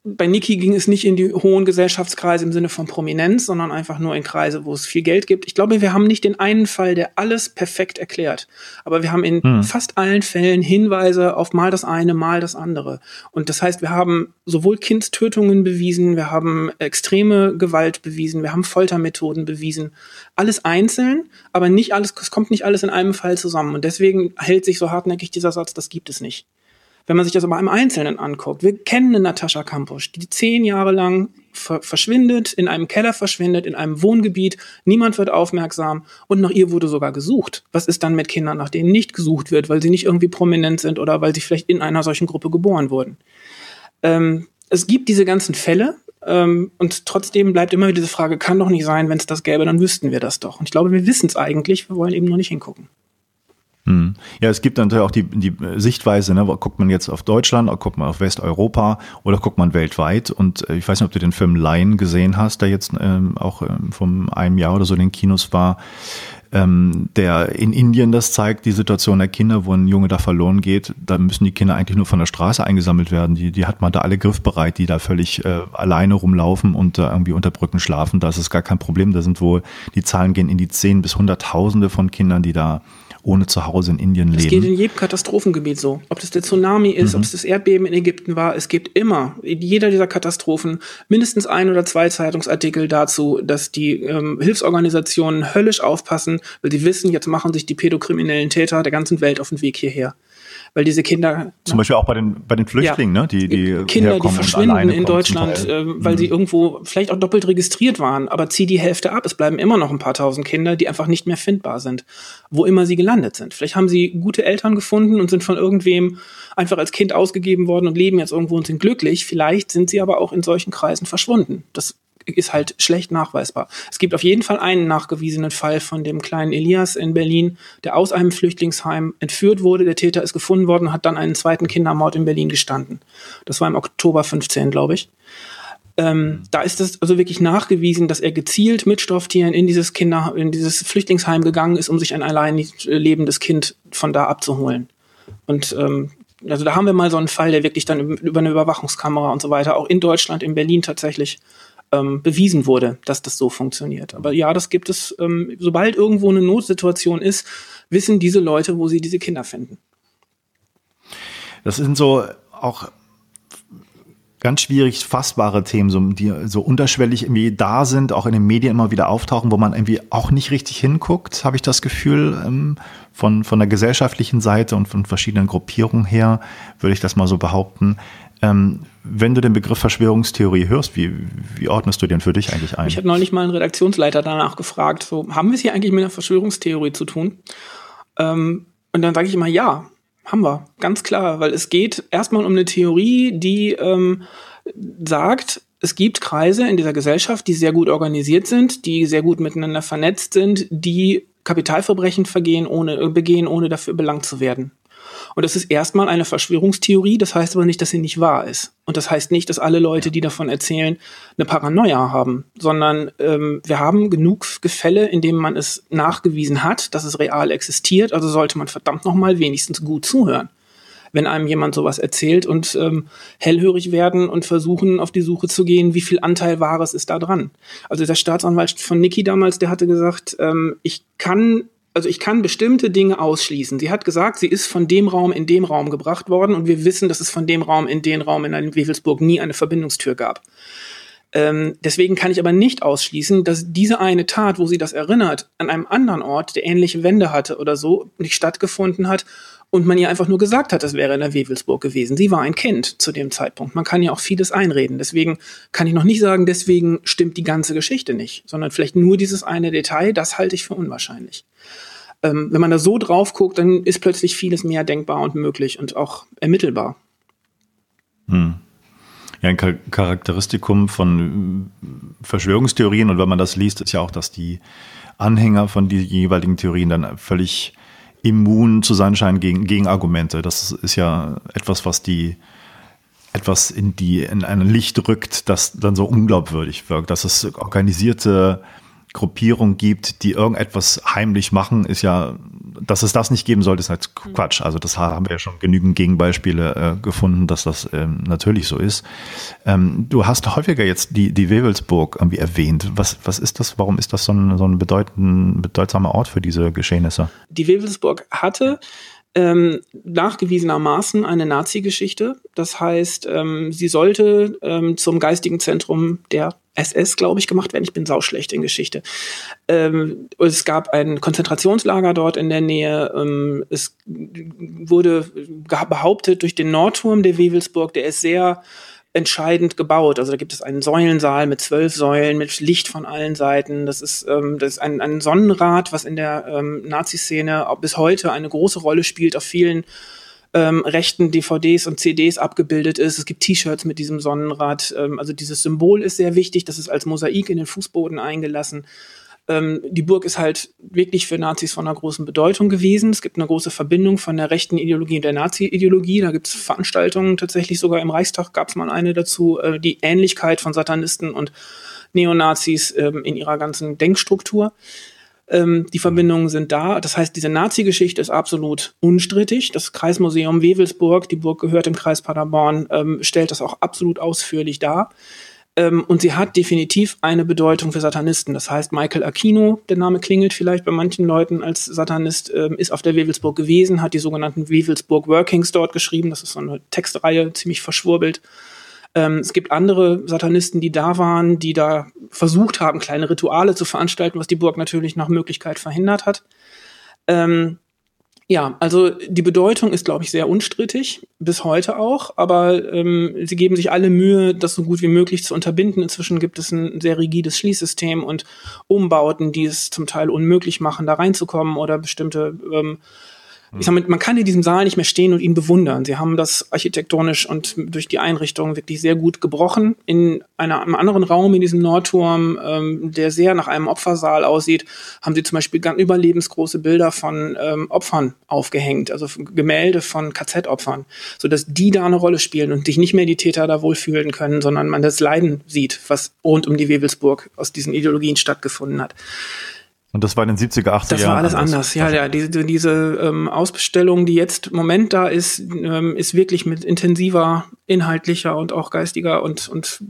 bei Niki ging es nicht in die hohen Gesellschaftskreise im Sinne von Prominenz, sondern einfach nur in Kreise, wo es viel Geld gibt. Ich glaube, wir haben nicht den einen Fall, der alles perfekt erklärt. Aber wir haben in hm. fast allen Fällen Hinweise auf mal das eine, mal das andere. Und das heißt, wir haben sowohl Kindstötungen bewiesen, wir haben extreme Gewalt bewiesen, wir haben Foltermethoden bewiesen. Alles einzeln, aber nicht alles, es kommt nicht alles in einem Fall zusammen. Und deswegen hält sich so hartnäckig dieser Satz, das gibt es nicht. Wenn man sich das aber im Einzelnen anguckt, wir kennen eine Natascha Kampusch, die zehn Jahre lang ver verschwindet, in einem Keller verschwindet, in einem Wohngebiet, niemand wird aufmerksam und nach ihr wurde sogar gesucht. Was ist dann mit Kindern, nach denen nicht gesucht wird, weil sie nicht irgendwie prominent sind oder weil sie vielleicht in einer solchen Gruppe geboren wurden? Ähm, es gibt diese ganzen Fälle, ähm, und trotzdem bleibt immer wieder diese Frage, kann doch nicht sein, wenn es das gäbe, dann wüssten wir das doch. Und ich glaube, wir wissen es eigentlich, wir wollen eben nur nicht hingucken. Hm. Ja, es gibt natürlich auch die, die Sichtweise, ne, guckt man jetzt auf Deutschland, guckt man auf Westeuropa oder guckt man weltweit. Und äh, ich weiß nicht, ob du den Film Lion gesehen hast, der jetzt ähm, auch ähm, vom einem Jahr oder so in den Kinos war, ähm, der in Indien das zeigt, die Situation der Kinder, wo ein Junge da verloren geht. Da müssen die Kinder eigentlich nur von der Straße eingesammelt werden. Die, die hat man da alle griffbereit, die da völlig äh, alleine rumlaufen und äh, irgendwie unter Brücken schlafen. Da ist es gar kein Problem. Da sind wohl, die Zahlen gehen in die Zehn bis Hunderttausende von Kindern, die da ohne Zuhause in Indien leben. Es geht in jedem Katastrophengebiet so. Ob das der Tsunami ist, mhm. ob es das Erdbeben in Ägypten war, es gibt immer in jeder dieser Katastrophen mindestens ein oder zwei Zeitungsartikel dazu, dass die ähm, Hilfsorganisationen höllisch aufpassen, weil sie wissen, jetzt machen sich die pädokriminellen Täter der ganzen Welt auf den Weg hierher weil diese Kinder. Zum Beispiel auch bei den, bei den Flüchtlingen, ja, ne? Die, die Kinder, die verschwinden in Deutschland, äh, weil mhm. sie irgendwo vielleicht auch doppelt registriert waren, aber zieh die Hälfte ab. Es bleiben immer noch ein paar tausend Kinder, die einfach nicht mehr findbar sind, wo immer sie gelandet sind. Vielleicht haben sie gute Eltern gefunden und sind von irgendwem einfach als Kind ausgegeben worden und leben jetzt irgendwo und sind glücklich. Vielleicht sind sie aber auch in solchen Kreisen verschwunden. Das ist halt schlecht nachweisbar. Es gibt auf jeden Fall einen nachgewiesenen Fall von dem kleinen Elias in Berlin, der aus einem Flüchtlingsheim entführt wurde. Der Täter ist gefunden worden und hat dann einen zweiten Kindermord in Berlin gestanden. Das war im Oktober 15, glaube ich. Ähm, da ist es also wirklich nachgewiesen, dass er gezielt mit Stofftieren in dieses Kinder, in dieses Flüchtlingsheim gegangen ist, um sich ein allein lebendes Kind von da abzuholen. Und ähm, also da haben wir mal so einen Fall, der wirklich dann über eine Überwachungskamera und so weiter, auch in Deutschland, in Berlin tatsächlich ähm, bewiesen wurde, dass das so funktioniert. Aber ja, das gibt es, ähm, sobald irgendwo eine Notsituation ist, wissen diese Leute, wo sie diese Kinder finden. Das sind so auch ganz schwierig fassbare Themen, so, die so unterschwellig irgendwie da sind, auch in den Medien immer wieder auftauchen, wo man irgendwie auch nicht richtig hinguckt, habe ich das Gefühl, ähm, von, von der gesellschaftlichen Seite und von verschiedenen Gruppierungen her, würde ich das mal so behaupten. Ähm, wenn du den Begriff Verschwörungstheorie hörst, wie, wie ordnest du den für dich eigentlich ein? Ich habe neulich mal einen Redaktionsleiter danach gefragt, so, haben wir es hier eigentlich mit einer Verschwörungstheorie zu tun? Ähm, und dann sage ich immer, ja, haben wir, ganz klar, weil es geht erstmal um eine Theorie, die ähm, sagt, es gibt Kreise in dieser Gesellschaft, die sehr gut organisiert sind, die sehr gut miteinander vernetzt sind, die Kapitalverbrechen vergehen, ohne, begehen, ohne dafür belangt zu werden. Und das ist erstmal eine Verschwörungstheorie, das heißt aber nicht, dass sie nicht wahr ist. Und das heißt nicht, dass alle Leute, die davon erzählen, eine Paranoia haben, sondern ähm, wir haben genug Gefälle, in denen man es nachgewiesen hat, dass es real existiert. Also sollte man verdammt nochmal wenigstens gut zuhören wenn einem jemand sowas erzählt und ähm, hellhörig werden und versuchen, auf die Suche zu gehen, wie viel Anteil Wahres ist da dran. Also der Staatsanwalt von Niki damals, der hatte gesagt, ähm, ich kann also ich kann bestimmte Dinge ausschließen. Sie hat gesagt, sie ist von dem Raum in dem Raum gebracht worden und wir wissen, dass es von dem Raum in den Raum in Wewelsburg nie eine Verbindungstür gab. Ähm, deswegen kann ich aber nicht ausschließen, dass diese eine Tat, wo sie das erinnert, an einem anderen Ort, der ähnliche Wände hatte oder so, nicht stattgefunden hat und man ihr einfach nur gesagt hat, das wäre in der Wewelsburg gewesen. Sie war ein Kind zu dem Zeitpunkt. Man kann ja auch vieles einreden. Deswegen kann ich noch nicht sagen, deswegen stimmt die ganze Geschichte nicht, sondern vielleicht nur dieses eine Detail, das halte ich für unwahrscheinlich. Ähm, wenn man da so drauf guckt, dann ist plötzlich vieles mehr denkbar und möglich und auch ermittelbar. Hm. Ja, ein Charakteristikum von Verschwörungstheorien und wenn man das liest, ist ja auch, dass die Anhänger von den jeweiligen Theorien dann völlig immun zu sein scheinen gegen, gegen Argumente. Das ist ja etwas, was die etwas in die in ein Licht rückt, das dann so unglaubwürdig wirkt, dass es organisierte Gruppierung gibt, die irgendetwas heimlich machen, ist ja, dass es das nicht geben sollte, ist halt Quatsch. Also das haben wir ja schon genügend Gegenbeispiele äh, gefunden, dass das ähm, natürlich so ist. Ähm, du hast häufiger jetzt die, die Wewelsburg irgendwie erwähnt. Was, was ist das? Warum ist das so ein, so ein bedeutend, bedeutsamer Ort für diese Geschehnisse? Die Wewelsburg hatte ähm, nachgewiesenermaßen eine Nazi-Geschichte. Das heißt, ähm, sie sollte ähm, zum geistigen Zentrum der SS, glaube ich, gemacht werden. Ich bin sauschlecht in Geschichte. Ähm, es gab ein Konzentrationslager dort in der Nähe. Ähm, es wurde behauptet durch den Nordturm der Wewelsburg, der ist sehr entscheidend gebaut. Also da gibt es einen Säulensaal mit zwölf Säulen, mit Licht von allen Seiten. Das ist, ähm, das ist ein, ein Sonnenrad, was in der ähm, Nazi-Szene bis heute eine große Rolle spielt auf vielen ähm, rechten DVDs und CDs abgebildet ist. Es gibt T-Shirts mit diesem Sonnenrad. Ähm, also dieses Symbol ist sehr wichtig. Das ist als Mosaik in den Fußboden eingelassen. Ähm, die Burg ist halt wirklich für Nazis von einer großen Bedeutung gewesen. Es gibt eine große Verbindung von der rechten Ideologie und der Nazi-Ideologie. Da gibt es Veranstaltungen, tatsächlich sogar im Reichstag gab es mal eine dazu, äh, die Ähnlichkeit von Satanisten und Neonazis ähm, in ihrer ganzen Denkstruktur. Ähm, die Verbindungen sind da. Das heißt, diese Nazi-Geschichte ist absolut unstrittig. Das Kreismuseum Wewelsburg, die Burg gehört im Kreis Paderborn, ähm, stellt das auch absolut ausführlich dar. Ähm, und sie hat definitiv eine Bedeutung für Satanisten. Das heißt, Michael Aquino, der Name klingelt vielleicht bei manchen Leuten als Satanist, ähm, ist auf der Wewelsburg gewesen, hat die sogenannten Wewelsburg Workings dort geschrieben. Das ist so eine Textreihe, ziemlich verschwurbelt. Ähm, es gibt andere Satanisten, die da waren, die da versucht haben, kleine Rituale zu veranstalten, was die Burg natürlich nach Möglichkeit verhindert hat. Ähm, ja, also die Bedeutung ist, glaube ich, sehr unstrittig, bis heute auch, aber ähm, sie geben sich alle Mühe, das so gut wie möglich zu unterbinden. Inzwischen gibt es ein sehr rigides Schließsystem und Umbauten, die es zum Teil unmöglich machen, da reinzukommen oder bestimmte ähm, ich sag mal, man kann in diesem Saal nicht mehr stehen und ihn bewundern. Sie haben das architektonisch und durch die Einrichtung wirklich sehr gut gebrochen. In einer, einem anderen Raum in diesem Nordturm, ähm, der sehr nach einem Opfersaal aussieht, haben sie zum Beispiel ganz überlebensgroße Bilder von ähm, Opfern aufgehängt, also Gemälde von KZ-Opfern, sodass die da eine Rolle spielen und sich nicht mehr die Täter da wohlfühlen können, sondern man das Leiden sieht, was rund um die Wewelsburg aus diesen Ideologien stattgefunden hat. Und das war in den 70er, 80er Jahren. Das war alles anders. anders. Ja, ja, diese, diese ähm, Ausbestellung, die jetzt im Moment da ist, ähm, ist wirklich mit intensiver inhaltlicher und auch geistiger und, und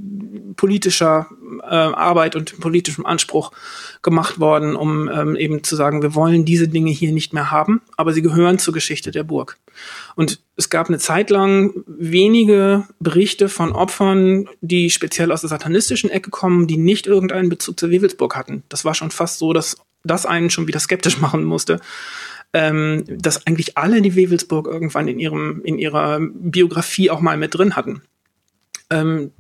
politischer äh, Arbeit und politischem Anspruch gemacht worden, um ähm, eben zu sagen, wir wollen diese Dinge hier nicht mehr haben, aber sie gehören zur Geschichte der Burg. Und es gab eine Zeit lang wenige Berichte von Opfern, die speziell aus der satanistischen Ecke kommen, die nicht irgendeinen Bezug zur Wewelsburg hatten. Das war schon fast so, dass das einen schon wieder skeptisch [LAUGHS] machen musste, ähm, dass eigentlich alle die Wewelsburg irgendwann in ihrem in ihrer Biografie auch mal mit drin hatten. Ähm,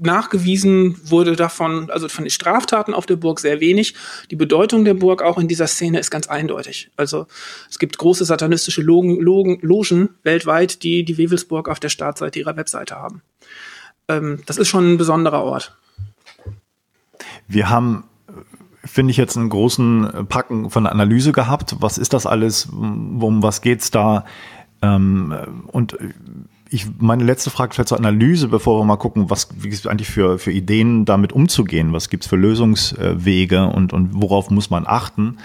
nachgewiesen wurde davon, also von den Straftaten auf der Burg sehr wenig. Die Bedeutung der Burg auch in dieser Szene ist ganz eindeutig. Also es gibt große satanistische Logen, Logen, Logen weltweit, die die Wewelsburg auf der Startseite ihrer Webseite haben. Ähm, das ist schon ein besonderer Ort. Wir haben finde ich, jetzt einen großen Packen von Analyse gehabt. Was ist das alles? Um was geht's da? Ähm, und ich, meine letzte Frage vielleicht zur Analyse, bevor wir mal gucken, was gibt es eigentlich für, für Ideen, damit umzugehen? Was gibt es für Lösungswege und, und worauf muss man achten?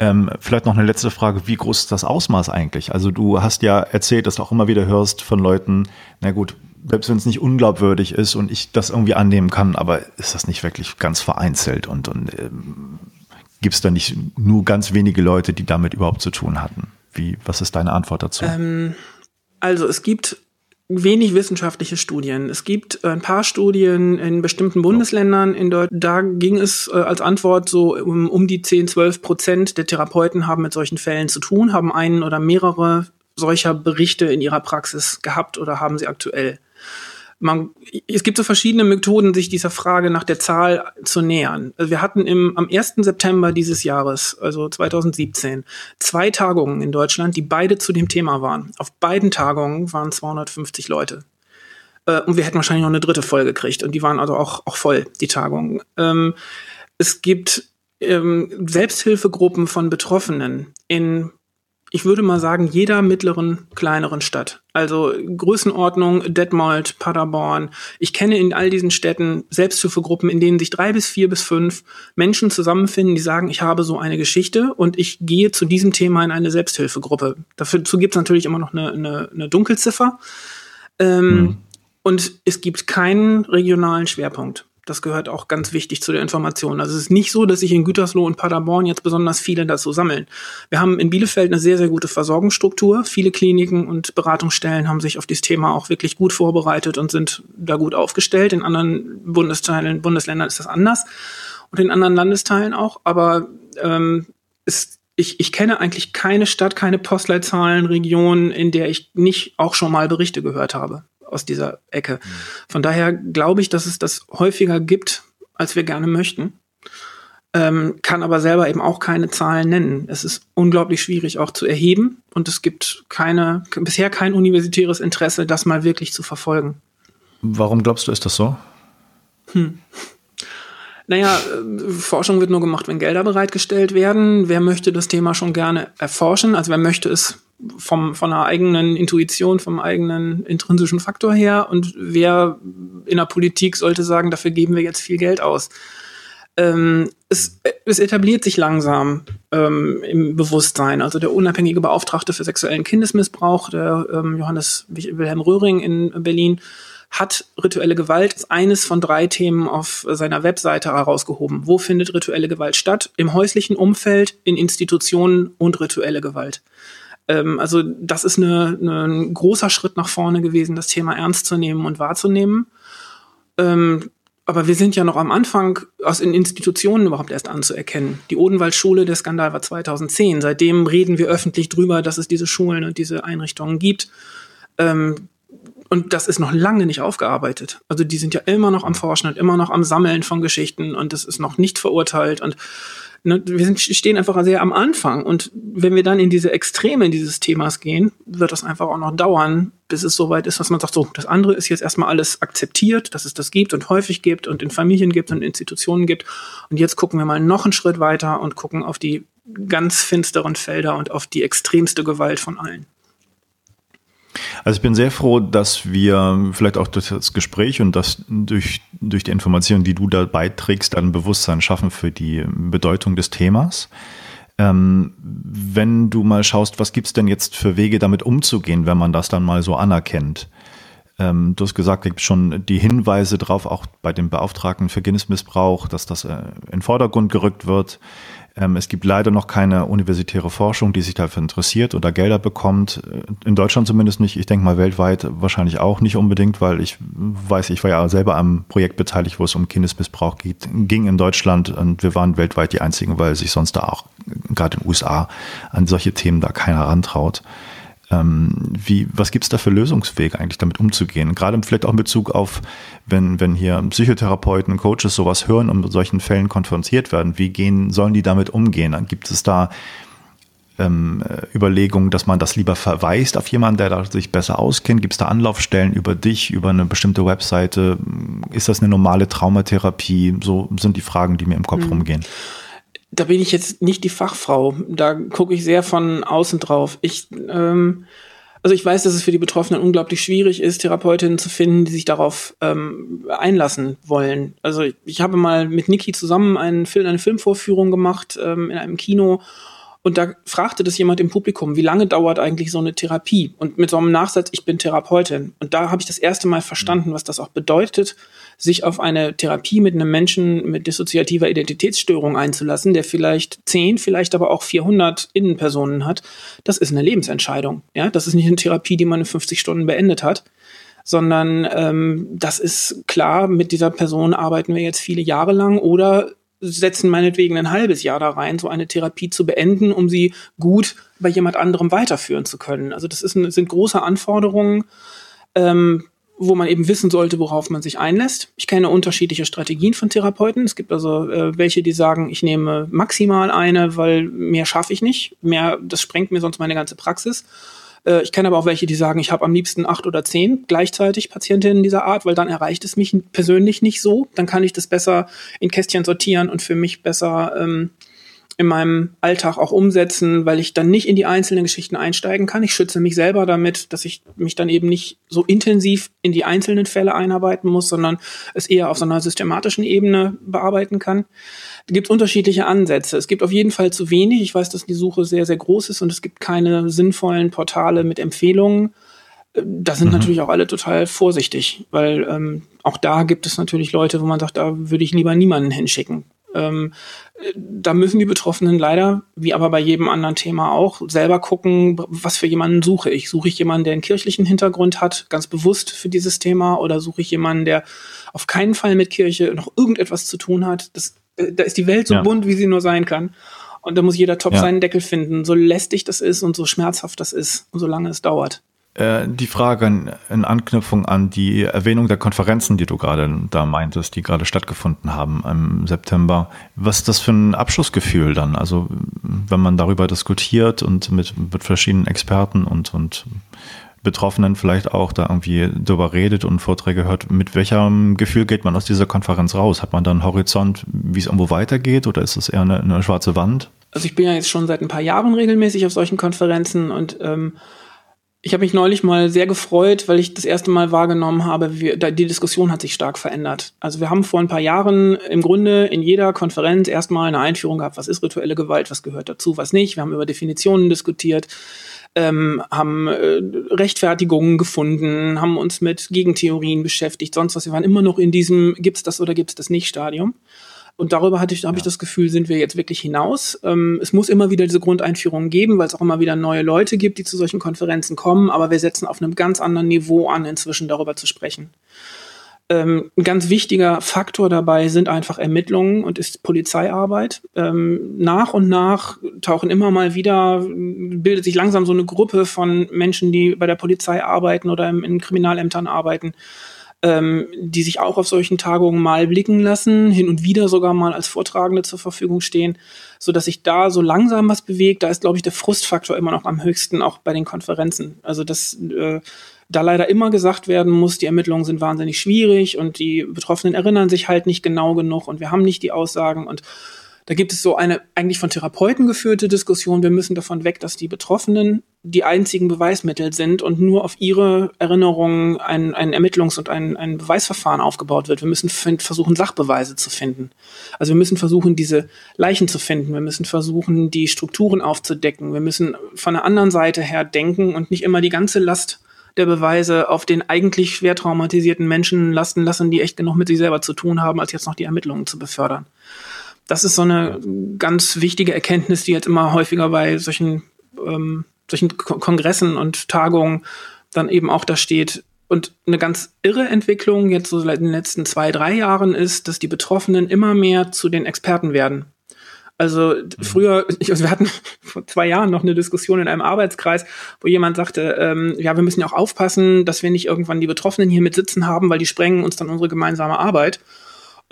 Ähm, vielleicht noch eine letzte Frage, wie groß ist das Ausmaß eigentlich? Also du hast ja erzählt, dass du auch immer wieder hörst von Leuten, na gut, selbst wenn es nicht unglaubwürdig ist und ich das irgendwie annehmen kann, aber ist das nicht wirklich ganz vereinzelt und, und ähm, gibt es da nicht nur ganz wenige Leute, die damit überhaupt zu tun hatten? Wie, was ist deine Antwort dazu? Ähm, also es gibt wenig wissenschaftliche Studien. Es gibt ein paar Studien in bestimmten Bundesländern. In Deutschland, da ging es äh, als Antwort so um, um die 10, 12 Prozent der Therapeuten haben mit solchen Fällen zu tun, haben einen oder mehrere solcher Berichte in ihrer Praxis gehabt oder haben sie aktuell man, es gibt so verschiedene Methoden, sich dieser Frage nach der Zahl zu nähern. Also wir hatten im, am 1. September dieses Jahres, also 2017, zwei Tagungen in Deutschland, die beide zu dem Thema waren. Auf beiden Tagungen waren 250 Leute. Äh, und wir hätten wahrscheinlich noch eine dritte Folge gekriegt. Und die waren also auch, auch voll, die Tagungen. Ähm, es gibt ähm, Selbsthilfegruppen von Betroffenen in ich würde mal sagen, jeder mittleren, kleineren Stadt. Also Größenordnung Detmold, Paderborn. Ich kenne in all diesen Städten Selbsthilfegruppen, in denen sich drei bis vier bis fünf Menschen zusammenfinden, die sagen, ich habe so eine Geschichte und ich gehe zu diesem Thema in eine Selbsthilfegruppe. Dazu gibt es natürlich immer noch eine, eine, eine Dunkelziffer. Ähm, mhm. Und es gibt keinen regionalen Schwerpunkt. Das gehört auch ganz wichtig zu der Information. Also es ist nicht so, dass sich in Gütersloh und Paderborn jetzt besonders viele dazu sammeln. Wir haben in Bielefeld eine sehr, sehr gute Versorgungsstruktur. Viele Kliniken und Beratungsstellen haben sich auf dieses Thema auch wirklich gut vorbereitet und sind da gut aufgestellt. In anderen Bundesteilen, Bundesländern ist das anders und in anderen Landesteilen auch. Aber ähm, es ich, ich kenne eigentlich keine Stadt, keine Postleitzahlenregion, in der ich nicht auch schon mal Berichte gehört habe aus dieser Ecke. Von daher glaube ich, dass es das häufiger gibt, als wir gerne möchten. Ähm, kann aber selber eben auch keine Zahlen nennen. Es ist unglaublich schwierig auch zu erheben und es gibt keine, bisher kein universitäres Interesse, das mal wirklich zu verfolgen. Warum glaubst du, ist das so? Hm. Naja, äh, Forschung wird nur gemacht, wenn Gelder bereitgestellt werden. Wer möchte das Thema schon gerne erforschen? Also wer möchte es vom, von einer eigenen Intuition, vom eigenen intrinsischen Faktor her? Und wer in der Politik sollte sagen, dafür geben wir jetzt viel Geld aus? Ähm, es, es, etabliert sich langsam ähm, im Bewusstsein. Also der unabhängige Beauftragte für sexuellen Kindesmissbrauch, der ähm, Johannes Wilhelm Röhring in Berlin, hat rituelle Gewalt als eines von drei Themen auf seiner Webseite herausgehoben. Wo findet rituelle Gewalt statt? Im häuslichen Umfeld, in Institutionen und rituelle Gewalt. Ähm, also das ist eine, eine, ein großer Schritt nach vorne gewesen, das Thema ernst zu nehmen und wahrzunehmen. Ähm, aber wir sind ja noch am Anfang, aus den Institutionen überhaupt erst anzuerkennen. Die Odenwaldschule, der Skandal war 2010. Seitdem reden wir öffentlich drüber, dass es diese Schulen und diese Einrichtungen gibt. Ähm, und das ist noch lange nicht aufgearbeitet. Also die sind ja immer noch am Forschen und immer noch am Sammeln von Geschichten und das ist noch nicht verurteilt. Und wir sind, stehen einfach sehr am Anfang. Und wenn wir dann in diese Extreme dieses Themas gehen, wird das einfach auch noch dauern, bis es soweit ist, dass man sagt, so, das andere ist jetzt erstmal alles akzeptiert, dass es das gibt und häufig gibt und in Familien gibt und in Institutionen gibt. Und jetzt gucken wir mal noch einen Schritt weiter und gucken auf die ganz finsteren Felder und auf die extremste Gewalt von allen. Also ich bin sehr froh, dass wir vielleicht auch durch das Gespräch und das durch, durch die Informationen, die du da beiträgst, ein Bewusstsein schaffen für die Bedeutung des Themas. Ähm, wenn du mal schaust, was gibt's denn jetzt für Wege, damit umzugehen, wenn man das dann mal so anerkennt? Ähm, du hast gesagt, es gibt schon die Hinweise drauf, auch bei dem Beauftragten für Kindesmissbrauch, dass das äh, in Vordergrund gerückt wird. Ähm, es gibt leider noch keine universitäre Forschung, die sich dafür interessiert oder Gelder bekommt. Äh, in Deutschland zumindest nicht. Ich denke mal weltweit wahrscheinlich auch nicht unbedingt, weil ich weiß, ich war ja selber am Projekt beteiligt, wo es um Kindesmissbrauch geht, ging in Deutschland und wir waren weltweit die einzigen, weil sich sonst da auch gerade in den USA an solche Themen da keiner rantraut. Ähm, wie, was gibt es da für Lösungswege eigentlich damit umzugehen? Gerade vielleicht auch in Bezug auf, wenn, wenn hier Psychotherapeuten, Coaches sowas hören und mit solchen Fällen konfrontiert werden, wie gehen, sollen die damit umgehen? Gibt es da ähm, Überlegungen, dass man das lieber verweist auf jemanden, der da sich besser auskennt? Gibt es da Anlaufstellen über dich, über eine bestimmte Webseite? Ist das eine normale Traumatherapie? So sind die Fragen, die mir im Kopf mhm. rumgehen da bin ich jetzt nicht die Fachfrau. Da gucke ich sehr von außen drauf. Ich, ähm, also ich weiß, dass es für die Betroffenen unglaublich schwierig ist, Therapeutinnen zu finden, die sich darauf ähm, einlassen wollen. Also ich, ich habe mal mit Niki zusammen einen Film, eine Filmvorführung gemacht ähm, in einem Kino und da fragte das jemand im Publikum, wie lange dauert eigentlich so eine Therapie? Und mit so einem Nachsatz, ich bin Therapeutin. Und da habe ich das erste Mal verstanden, was das auch bedeutet, sich auf eine Therapie mit einem Menschen mit dissoziativer Identitätsstörung einzulassen, der vielleicht 10, vielleicht aber auch 400 Innenpersonen hat. Das ist eine Lebensentscheidung. Ja, das ist nicht eine Therapie, die man in 50 Stunden beendet hat sondern ähm, das ist klar, mit dieser Person arbeiten wir jetzt viele Jahre lang oder setzen meinetwegen ein halbes Jahr da rein, so eine Therapie zu beenden, um sie gut bei jemand anderem weiterführen zu können. Also das ist, sind große Anforderungen, ähm, wo man eben wissen sollte, worauf man sich einlässt. Ich kenne unterschiedliche Strategien von Therapeuten. Es gibt also äh, welche, die sagen, ich nehme maximal eine, weil mehr schaffe ich nicht. Mehr, das sprengt mir sonst meine ganze Praxis. Äh, ich kenne aber auch welche, die sagen, ich habe am liebsten acht oder zehn gleichzeitig Patientinnen dieser Art, weil dann erreicht es mich persönlich nicht so. Dann kann ich das besser in Kästchen sortieren und für mich besser ähm, in meinem Alltag auch umsetzen, weil ich dann nicht in die einzelnen Geschichten einsteigen kann. Ich schütze mich selber damit, dass ich mich dann eben nicht so intensiv in die einzelnen Fälle einarbeiten muss, sondern es eher auf so einer systematischen Ebene bearbeiten kann. Da gibt es unterschiedliche Ansätze. Es gibt auf jeden Fall zu wenig. Ich weiß, dass die Suche sehr, sehr groß ist und es gibt keine sinnvollen Portale mit Empfehlungen. Da sind mhm. natürlich auch alle total vorsichtig, weil ähm, auch da gibt es natürlich Leute, wo man sagt, da würde ich lieber niemanden hinschicken. Ähm, da müssen die Betroffenen leider, wie aber bei jedem anderen Thema auch, selber gucken, was für jemanden suche ich. Suche ich jemanden, der einen kirchlichen Hintergrund hat, ganz bewusst für dieses Thema, oder suche ich jemanden, der auf keinen Fall mit Kirche noch irgendetwas zu tun hat? Das, äh, da ist die Welt so ja. bunt, wie sie nur sein kann. Und da muss jeder top ja. seinen Deckel finden, so lästig das ist und so schmerzhaft das ist und so lange es dauert. Äh, die Frage in, in, Anknüpfung an die Erwähnung der Konferenzen, die du gerade da meintest, die gerade stattgefunden haben im September. Was ist das für ein Abschlussgefühl dann? Also wenn man darüber diskutiert und mit, mit verschiedenen Experten und, und Betroffenen vielleicht auch da irgendwie drüber redet und Vorträge hört, mit welchem Gefühl geht man aus dieser Konferenz raus? Hat man dann einen Horizont, wie es irgendwo weitergeht oder ist es eher eine, eine schwarze Wand? Also ich bin ja jetzt schon seit ein paar Jahren regelmäßig auf solchen Konferenzen und ähm, ich habe mich neulich mal sehr gefreut, weil ich das erste Mal wahrgenommen habe, wie, die Diskussion hat sich stark verändert. Also wir haben vor ein paar Jahren im Grunde in jeder Konferenz erstmal eine Einführung gehabt, was ist rituelle Gewalt, was gehört dazu, was nicht. Wir haben über Definitionen diskutiert, ähm, haben äh, Rechtfertigungen gefunden, haben uns mit Gegentheorien beschäftigt, sonst was. Wir waren immer noch in diesem gibt's das oder gibt's das nicht Stadium. Und darüber hatte ich, habe ja. ich das Gefühl, sind wir jetzt wirklich hinaus. Ähm, es muss immer wieder diese Grundeinführungen geben, weil es auch immer wieder neue Leute gibt, die zu solchen Konferenzen kommen. Aber wir setzen auf einem ganz anderen Niveau an, inzwischen darüber zu sprechen. Ähm, ein ganz wichtiger Faktor dabei sind einfach Ermittlungen und ist Polizeiarbeit. Ähm, nach und nach tauchen immer mal wieder, bildet sich langsam so eine Gruppe von Menschen, die bei der Polizei arbeiten oder in, in Kriminalämtern arbeiten, ähm, die sich auch auf solchen Tagungen mal blicken lassen, hin und wieder sogar mal als Vortragende zur Verfügung stehen, so dass sich da so langsam was bewegt. Da ist, glaube ich, der Frustfaktor immer noch am höchsten, auch bei den Konferenzen. Also dass äh, da leider immer gesagt werden muss, die Ermittlungen sind wahnsinnig schwierig und die Betroffenen erinnern sich halt nicht genau genug und wir haben nicht die Aussagen und da gibt es so eine eigentlich von Therapeuten geführte Diskussion. Wir müssen davon weg, dass die Betroffenen die einzigen Beweismittel sind und nur auf ihre Erinnerungen ein, ein Ermittlungs- und ein, ein Beweisverfahren aufgebaut wird. Wir müssen versuchen, Sachbeweise zu finden. Also wir müssen versuchen, diese Leichen zu finden. Wir müssen versuchen, die Strukturen aufzudecken. Wir müssen von der anderen Seite her denken und nicht immer die ganze Last der Beweise auf den eigentlich schwer traumatisierten Menschen lasten lassen, die echt genug mit sich selber zu tun haben, als jetzt noch die Ermittlungen zu befördern das ist so eine ganz wichtige Erkenntnis, die jetzt immer häufiger bei solchen, ähm, solchen Kongressen und Tagungen dann eben auch da steht. Und eine ganz irre Entwicklung jetzt so in den letzten zwei, drei Jahren ist, dass die Betroffenen immer mehr zu den Experten werden. Also mhm. früher, [LAUGHS] ich, also wir hatten vor zwei Jahren noch eine Diskussion in einem Arbeitskreis, wo jemand sagte, ähm, ja, wir müssen ja auch aufpassen, dass wir nicht irgendwann die Betroffenen hier mit sitzen haben, weil die sprengen uns dann unsere gemeinsame Arbeit.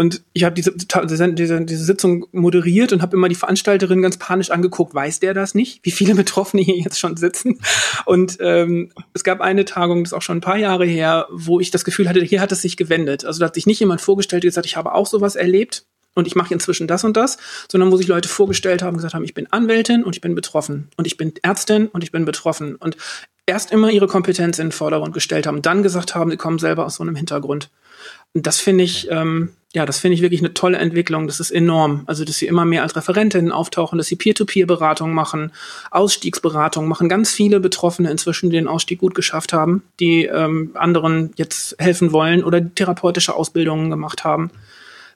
Und ich habe diese, diese, diese Sitzung moderiert und habe immer die Veranstalterin ganz panisch angeguckt, weiß der das nicht, wie viele Betroffene hier jetzt schon sitzen? Und ähm, es gab eine Tagung, das ist auch schon ein paar Jahre her, wo ich das Gefühl hatte, hier hat es sich gewendet. Also da hat sich nicht jemand vorgestellt, gesagt, ich habe auch sowas erlebt und ich mache inzwischen das und das, sondern wo sich Leute vorgestellt haben, gesagt haben, ich bin Anwältin und ich bin betroffen und ich bin Ärztin und ich bin betroffen und erst immer ihre Kompetenz in den Vordergrund gestellt haben, dann gesagt haben, sie kommen selber aus so einem Hintergrund. Und das finde ich, ähm, ja, das finde ich wirklich eine tolle Entwicklung. Das ist enorm. Also, dass sie immer mehr als Referentinnen auftauchen, dass sie Peer-to-Peer-Beratung machen, Ausstiegsberatung machen. Ganz viele Betroffene inzwischen, die den Ausstieg gut geschafft haben, die ähm, anderen jetzt helfen wollen oder therapeutische Ausbildungen gemacht haben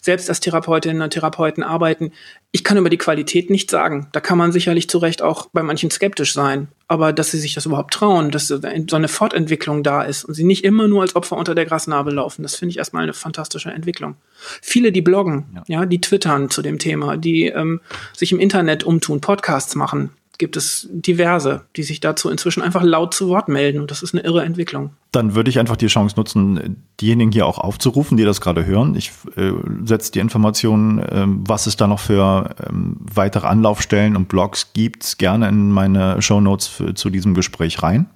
selbst als Therapeutinnen und Therapeuten arbeiten. Ich kann über die Qualität nicht sagen. Da kann man sicherlich zu Recht auch bei manchen skeptisch sein. Aber dass sie sich das überhaupt trauen, dass so eine Fortentwicklung da ist und sie nicht immer nur als Opfer unter der Grasnarbe laufen, das finde ich erstmal eine fantastische Entwicklung. Viele, die bloggen, ja, ja die twittern zu dem Thema, die ähm, sich im Internet umtun, Podcasts machen, gibt es diverse, die sich dazu inzwischen einfach laut zu Wort melden. Und das ist eine irre Entwicklung. Dann würde ich einfach die Chance nutzen, diejenigen hier auch aufzurufen, die das gerade hören. Ich äh, setze die Informationen, äh, was es da noch für äh, weitere Anlaufstellen und Blogs gibt, gerne in meine Show Notes zu diesem Gespräch rein.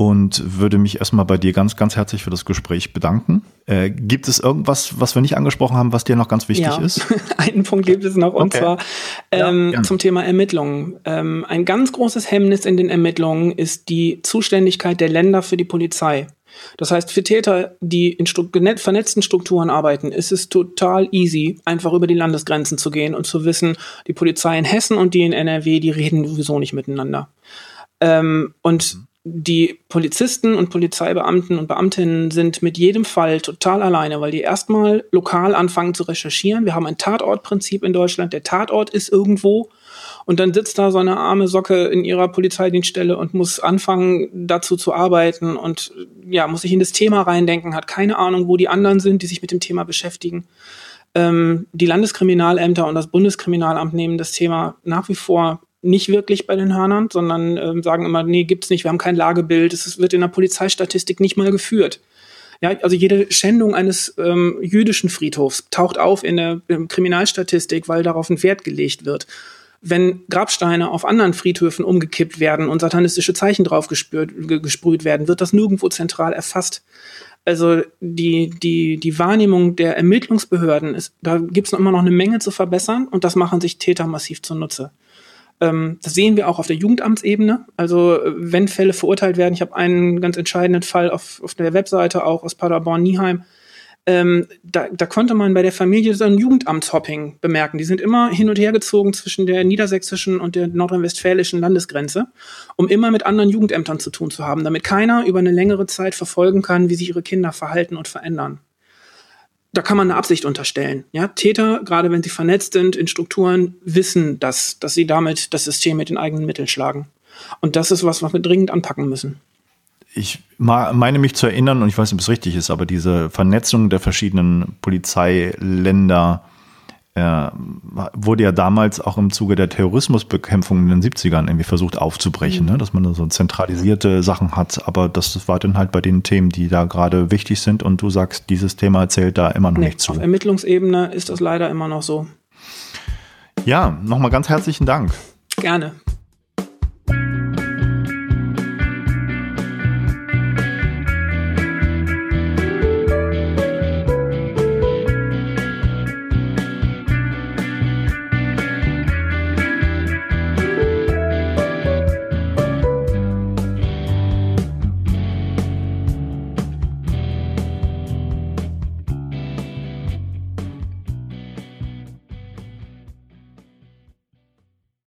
Und würde mich erstmal bei dir ganz, ganz herzlich für das Gespräch bedanken. Äh, gibt es irgendwas, was wir nicht angesprochen haben, was dir noch ganz wichtig ja. ist? [LAUGHS] Einen Punkt gibt es noch, und okay. zwar ähm, ja, zum Thema Ermittlungen. Ähm, ein ganz großes Hemmnis in den Ermittlungen ist die Zuständigkeit der Länder für die Polizei. Das heißt, für Täter, die in Stru vernetzten Strukturen arbeiten, ist es total easy, einfach über die Landesgrenzen zu gehen und zu wissen, die Polizei in Hessen und die in NRW, die reden sowieso nicht miteinander. Ähm, und mhm die Polizisten und Polizeibeamten und Beamtinnen sind mit jedem Fall total alleine, weil die erstmal lokal anfangen zu recherchieren. Wir haben ein Tatortprinzip in Deutschland. Der Tatort ist irgendwo und dann sitzt da so eine arme Socke in ihrer Polizeidienststelle und muss anfangen, dazu zu arbeiten und ja, muss sich in das Thema reindenken, hat keine Ahnung, wo die anderen sind, die sich mit dem Thema beschäftigen. Ähm, die Landeskriminalämter und das Bundeskriminalamt nehmen das Thema nach wie vor nicht wirklich bei den Hörnern, sondern äh, sagen immer, nee, gibt's nicht, wir haben kein Lagebild, es wird in der Polizeistatistik nicht mal geführt. Ja, also jede Schändung eines ähm, jüdischen Friedhofs taucht auf in der in Kriminalstatistik, weil darauf ein Wert gelegt wird. Wenn Grabsteine auf anderen Friedhöfen umgekippt werden und satanistische Zeichen drauf gespürt, gesprüht werden, wird das nirgendwo zentral erfasst. Also die, die, die Wahrnehmung der Ermittlungsbehörden ist, da gibt es immer noch eine Menge zu verbessern und das machen sich Täter massiv zunutze. Ähm, das sehen wir auch auf der Jugendamtsebene. Also äh, wenn Fälle verurteilt werden, ich habe einen ganz entscheidenden Fall auf, auf der Webseite auch aus Paderborn-Nieheim. Ähm, da, da konnte man bei der Familie so ein Jugendamtshopping bemerken. Die sind immer hin und her gezogen zwischen der niedersächsischen und der nordrhein-westfälischen Landesgrenze, um immer mit anderen Jugendämtern zu tun zu haben, damit keiner über eine längere Zeit verfolgen kann, wie sich ihre Kinder verhalten und verändern da kann man eine Absicht unterstellen. Ja, Täter, gerade wenn sie vernetzt sind in Strukturen, wissen das, dass sie damit das System mit den eigenen Mitteln schlagen. Und das ist was, was wir dringend anpacken müssen. Ich meine mich zu erinnern, und ich weiß nicht, ob es richtig ist, aber diese Vernetzung der verschiedenen Polizeiländer wurde ja damals auch im Zuge der Terrorismusbekämpfung in den 70ern irgendwie versucht aufzubrechen, mhm. ne? dass man so zentralisierte Sachen hat. Aber das, das war dann halt bei den Themen, die da gerade wichtig sind. Und du sagst, dieses Thema zählt da immer noch nee, nicht zu. Auf Ermittlungsebene ist das leider immer noch so. Ja, nochmal ganz herzlichen Dank. Gerne.